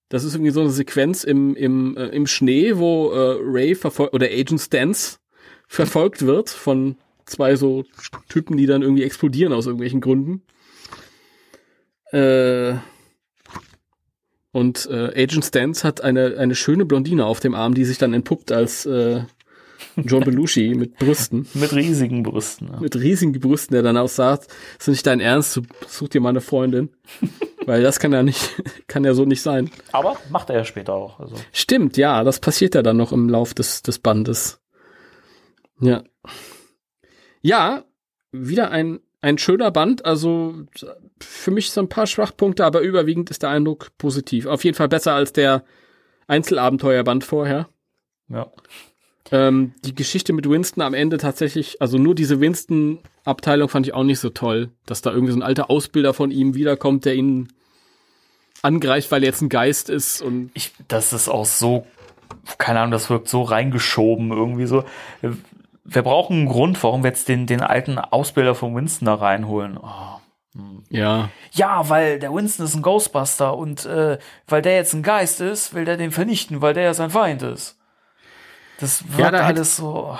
Das ist irgendwie so eine Sequenz im, im, äh, im Schnee, wo äh, Ray verfolgt oder Agent Stance verfolgt wird von zwei so Typen, die dann irgendwie explodieren aus irgendwelchen Gründen. Äh, und äh, Agent Stance hat eine, eine schöne Blondine auf dem Arm, die sich dann entpuppt als äh, John Belushi [LAUGHS] mit Brüsten, Mit riesigen Brüsten. Ja. mit riesigen Brüsten, der dann auch sagt, ist nicht dein Ernst, du such dir mal eine Freundin. [LAUGHS] Weil das kann ja nicht, [LAUGHS] kann ja so nicht sein. Aber macht er ja später auch. Also. Stimmt, ja, das passiert ja dann noch im Lauf des, des Bandes. Ja. Ja, wieder ein, ein schöner Band. Also für mich so ein paar Schwachpunkte, aber überwiegend ist der Eindruck positiv. Auf jeden Fall besser als der Einzelabenteuerband vorher. Ja. Ähm, die Geschichte mit Winston am Ende tatsächlich, also nur diese Winston-Abteilung fand ich auch nicht so toll, dass da irgendwie so ein alter Ausbilder von ihm wiederkommt, der ihn angreift, weil er jetzt ein Geist ist und Ich, das ist auch so, keine Ahnung, das wirkt so reingeschoben irgendwie so. Wir brauchen einen Grund, warum wir jetzt den, den alten Ausbilder von Winston da reinholen. Oh. ja, Ja, weil der Winston ist ein Ghostbuster und äh, weil der jetzt ein Geist ist, will der den vernichten, weil der ja sein Feind ist. Das wirkt Ja, da alles so.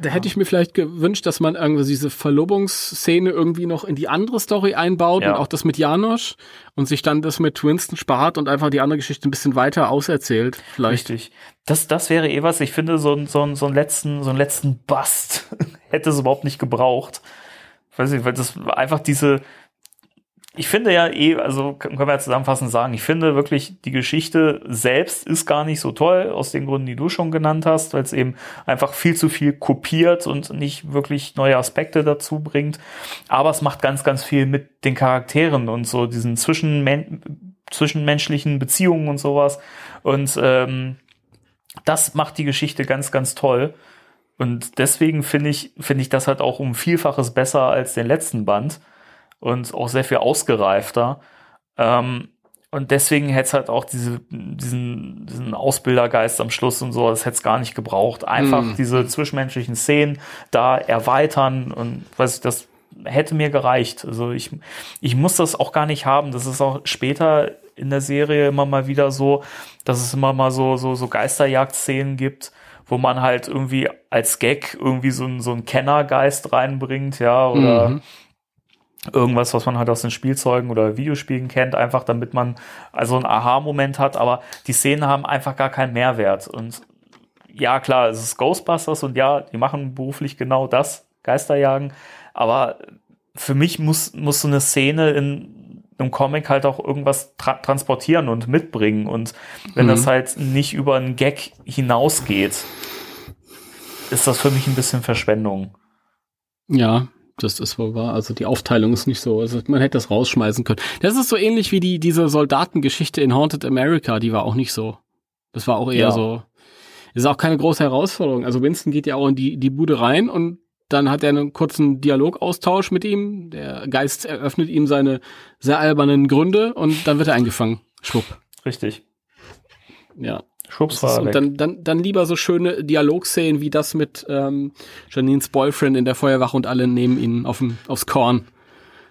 Da hätte ich mir vielleicht gewünscht, dass man irgendwie diese Verlobungsszene irgendwie noch in die andere Story einbaut Ja. und auch das mit Janosch und sich dann das mit Winston spart und einfach die andere Geschichte ein bisschen weiter auserzählt. Vielleicht. Richtig. Das, das wäre eh was. Ich finde, so, so, so einen letzten, so einen letzten Bust [LAUGHS] hätte es überhaupt nicht gebraucht. Weiß ich, weil das einfach diese, ich finde ja eh, also können wir ja zusammenfassend sagen, ich finde wirklich, die Geschichte selbst ist gar nicht so toll, aus den Gründen, die du schon genannt hast, weil es eben einfach viel zu viel kopiert und nicht wirklich neue Aspekte dazu bringt. Aber es macht ganz, ganz viel mit den Charakteren und so diesen Zwischenmen zwischenmenschlichen Beziehungen und sowas. Und ähm, das macht die Geschichte ganz, ganz toll. Und deswegen finde ich, finde ich das halt auch um Vielfaches besser als den letzten Band und auch sehr viel ausgereifter. Ähm, und deswegen hätte es halt auch diese, diesen, diesen Ausbildergeist am Schluss und so, das hätte es gar nicht gebraucht. Einfach Mhm. diese zwischenmenschlichen Szenen da erweitern und weiß ich, das hätte mir gereicht. Also ich, ich muss das auch gar nicht haben. Das ist auch später in der Serie immer mal wieder so, dass es immer mal so, so, so Geisterjagd-Szenen gibt, wo man halt irgendwie als Gag irgendwie so einen, so einen Kennergeist reinbringt, ja, oder Mhm. Irgendwas, was man halt aus den Spielzeugen oder Videospielen kennt, einfach damit man also einen Aha-Moment hat, aber die Szenen haben einfach gar keinen Mehrwert. Und ja, klar, es ist Ghostbusters und ja, die machen beruflich genau das, Geisterjagen, aber für mich muss, muss so eine Szene in einem Comic halt auch irgendwas tra transportieren und mitbringen. Und wenn Mhm. das halt nicht über einen Gag hinausgeht, ist das für mich ein bisschen Verschwendung. Ja, das ist wohl wahr. Also die Aufteilung ist nicht so. Also man hätte das rausschmeißen können. Das ist so ähnlich wie die, diese Soldatengeschichte in Haunted America, die war auch nicht so. Das war auch eher Ja. so. Ist auch keine große Herausforderung. Also Winston geht ja auch in die, die Bude rein und dann hat er einen kurzen Dialogaustausch mit ihm. Der Geist eröffnet ihm seine sehr albernen Gründe und dann wird er eingefangen. Schwupp. Richtig. Ja. Schubs Das war und dann, dann, dann lieber so schöne Dialogszenen wie das mit ähm, Janines Boyfriend in der Feuerwache und alle nehmen ihn auf dem, aufs Korn.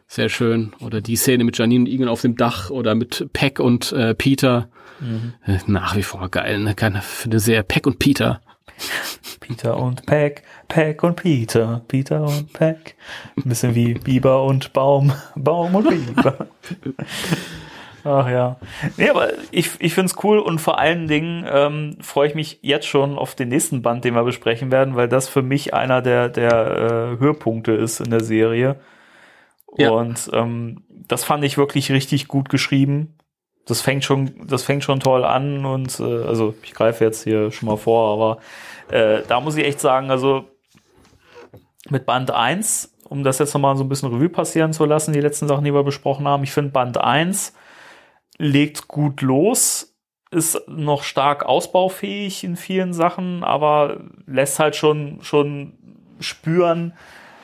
Sehr schön. Oder die Szene mit Janine und Egan auf dem Dach oder mit Peck und äh, Peter. Äh, Nach wie vor geil, ne? Keine, finde sehr Peck und Peter. [LAUGHS] Peter und Peck, Peck und Peter, Peter und Peck. Ein bisschen wie Biber und Baum, Baum und Biber. [LAUGHS] Ach ja. Nee, aber ich, ich find's cool und vor allen Dingen ähm, freue ich mich jetzt schon auf den nächsten Band, den wir besprechen werden, weil das für mich einer der, der äh, Höhepunkte ist in der Serie. Ja. Und ähm, das fand ich wirklich richtig gut geschrieben. Das fängt schon, das fängt schon toll an und äh, also ich greife jetzt hier schon mal vor, aber äh, da muss ich echt sagen, also mit Band 1, um das jetzt nochmal so ein bisschen Revue passieren zu lassen, die letzten Sachen, die wir besprochen haben, ich finde Band 1 legt gut los, ist noch stark ausbaufähig in vielen Sachen, aber lässt halt schon, schon spüren,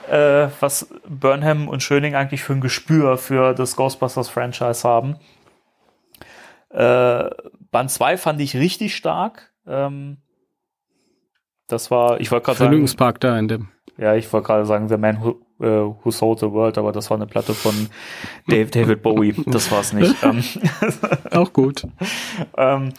äh, was Burnham und Schöning eigentlich für ein Gespür für das Ghostbusters-Franchise haben. Äh, Band 2 fand ich richtig stark. Ähm, das war, ich wollte gerade sagen, Vergnügungspark da in dem. ja, ich wollte gerade sagen, The Man Who, äh, Who Sold the World, aber das war eine Platte von Dave, David Bowie. Das war's nicht. [LAUGHS] ähm, Auch gut. [LAUGHS] ähm,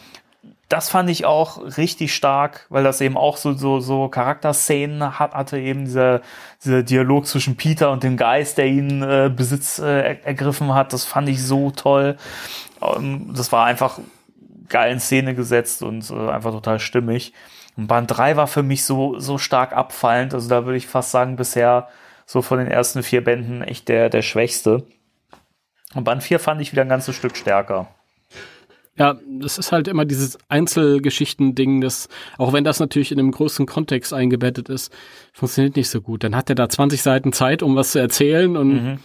das fand ich auch richtig stark, weil das eben auch so, so, so Charakterszenen hat, hatte, eben dieser, dieser Dialog zwischen Peter und dem Geist, der ihn äh, Besitz äh, er, ergriffen hat. Das fand ich so toll. Ähm, das war einfach geil in Szene gesetzt und äh, einfach total stimmig. Und Band 3 war für mich so, so stark abfallend. Also da würde ich fast sagen, bisher so von den ersten vier Bänden echt der, der schwächste. Und Band 4 fand ich wieder ein ganzes Stück stärker. Ja, das ist halt immer dieses Einzelgeschichten-Ding, das, auch wenn das natürlich in einem größeren Kontext eingebettet ist, funktioniert nicht so gut. Dann hat er da 20 Seiten Zeit, um was zu erzählen und Mhm.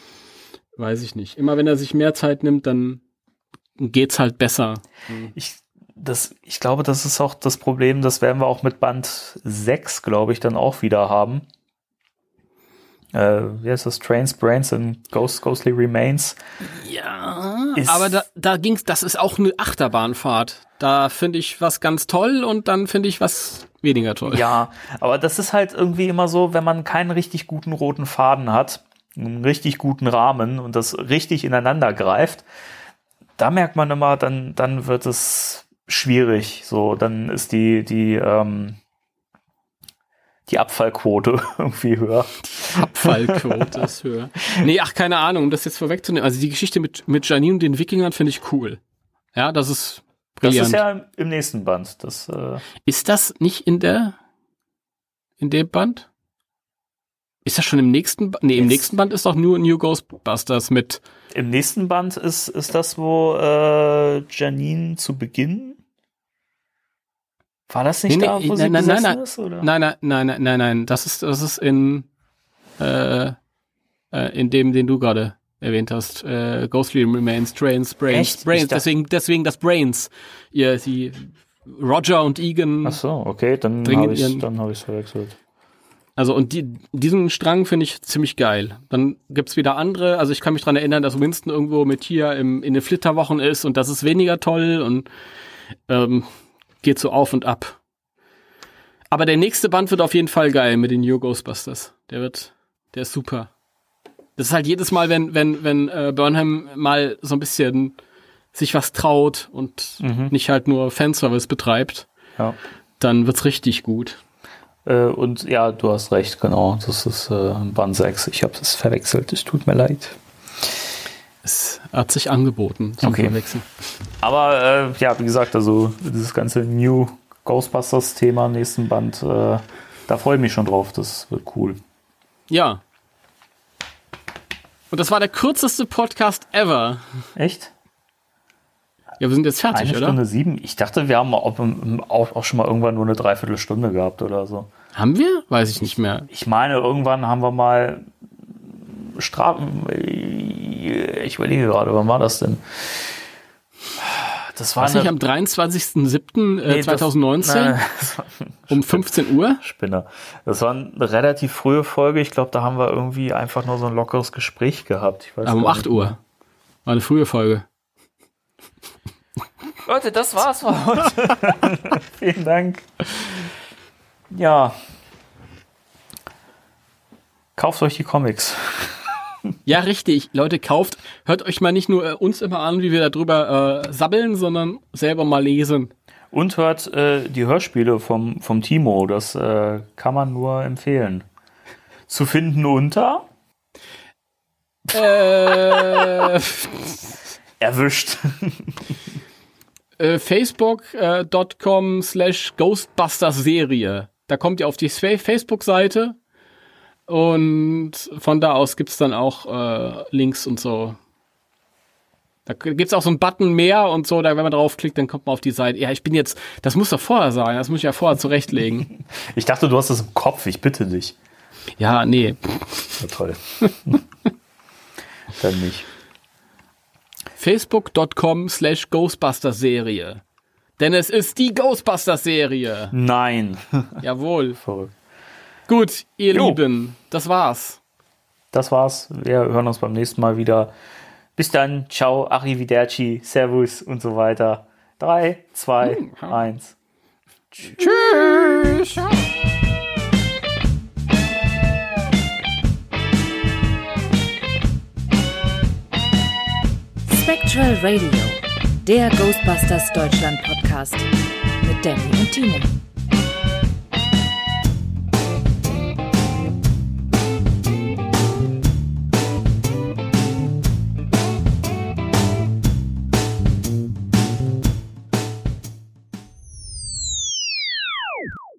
weiß ich nicht. Immer wenn er sich mehr Zeit nimmt, dann geht's halt besser. Ich, das, ich glaube, das ist auch das Problem, das werden wir auch mit Band 6, glaube ich, dann auch wieder haben. Äh, wie heißt das? Trains, Brains and Ghost, Ghostly Remains. Ja, Ist- aber da, da ging's, das ist auch eine Achterbahnfahrt. Da finde ich was ganz toll und dann finde ich was weniger toll. Ja, aber das ist halt irgendwie immer so, wenn man keinen richtig guten roten Faden hat, einen richtig guten Rahmen und das richtig ineinander greift, da merkt man immer, dann, dann wird es schwierig. So, dann ist die, die, ähm, die Abfallquote [LAUGHS] irgendwie höher. Abfallquote ist höher. Nee, ach, keine Ahnung, um das jetzt vorwegzunehmen. Also die Geschichte mit, mit Janine und den Wikingern finde ich cool. Ja, das ist Das brillant. ist ja im nächsten Band. Das, äh, Ist das nicht in der, in dem Band? Ist das schon im nächsten Band? Nee, im Jetzt- nächsten Band ist doch nur New Ghostbusters mit, Im nächsten Band ist, ist das, wo äh, Janine zu Beginn. War das nicht Nee, nee, da, wo nein, sie nein, nein, nein. ist? Oder? nein, nein, nein, nein, nein, nein, das ist, das ist in, äh, äh, in dem, den du gerade erwähnt hast, äh, Ghostly Remains, Trains, Brains, Echt? Brains, deswegen, deswegen das Brains. Ihr, die, Roger und Egan. Ach so, okay, dann habe ich ihren- dann habe ich verwechselt. Also und die, diesen Strang finde ich ziemlich geil. Dann gibt's wieder andere, also ich kann mich dran erinnern, dass Winston irgendwo mit hier im, in den Flitterwochen ist und das ist weniger toll und ähm, geht so auf und ab. Aber der nächste Band wird auf jeden Fall geil mit den New Ghostbusters. Der wird, der ist super. Das ist halt jedes Mal, wenn, wenn, wenn äh, Burnham mal so ein bisschen sich was traut und Mhm. nicht halt nur Fanservice betreibt, Ja. dann wird's richtig gut. Äh, und ja, du hast recht, genau. Das ist äh, Band 6. Ich habe das verwechselt. Es tut mir leid. Es hat sich angeboten zum Okay. Verwechseln. Aber äh, ja, wie gesagt, also dieses ganze New Ghostbusters-Thema im nächsten Band, äh, da freue ich mich schon drauf. Das wird cool. Ja. Und das war der kürzeste Podcast ever. Echt? Ja, wir sind jetzt fertig, Eine oder? Stunde sieben? Ich dachte, wir haben auch, auch, schon mal irgendwann nur eine Dreiviertelstunde gehabt oder so. Haben wir? Weiß ich nicht mehr. Ich meine, irgendwann haben wir mal Ich überlege gerade, wann war das denn? Das war Was nicht am 23.07.2019 Nee, das- äh, 2019 Nein, das war ein um 15 Uhr? Spinner. Das war eine relativ frühe Folge. Ich glaube, da haben wir irgendwie einfach nur so ein lockeres Gespräch gehabt. Aber um gar 8 nicht. Uhr. War eine frühe Folge. Leute, das war's für heute. [LAUGHS] Vielen Dank. Ja. Kauft euch die Comics. Ja, richtig. Leute, kauft. Hört euch mal nicht nur äh, uns immer an, wie wir darüber äh, sabbeln, sondern selber mal lesen. Und hört äh, die Hörspiele vom, vom Timo. Das äh, kann man nur empfehlen. Zu finden unter äh, [LAUGHS] erwischt. [LAUGHS] äh, Facebook.com slash Ghostbusters Serie. Da kommt ihr auf die Fa- Facebook-Seite und von da aus gibt's dann auch äh, Links und so. Da k- gibt's auch so einen Button mehr und so, da wenn man draufklickt, dann kommt man auf die Seite. Ja, ich bin jetzt, das muss doch vorher sein, das muss ich ja vorher zurechtlegen. [LAUGHS] Ich dachte, du hast das im Kopf. Ich bitte dich. ja, nee. Ja, toll. [LAUGHS] Dann nicht. Facebook.com slash Ghostbusters Serie. Denn es ist die Ghostbusters Serie. Nein. Jawohl. [LAUGHS] Verrückt. Gut, ihr Jo. Lieben, das war's. Das war's. Wir hören uns beim nächsten Mal wieder. Bis dann. Ciao, arrivederci, servus und so weiter. Drei, zwei, eins. Tschüss. Spectral Radio, der Ghostbusters Deutschland Podcast mit Danny und Timo.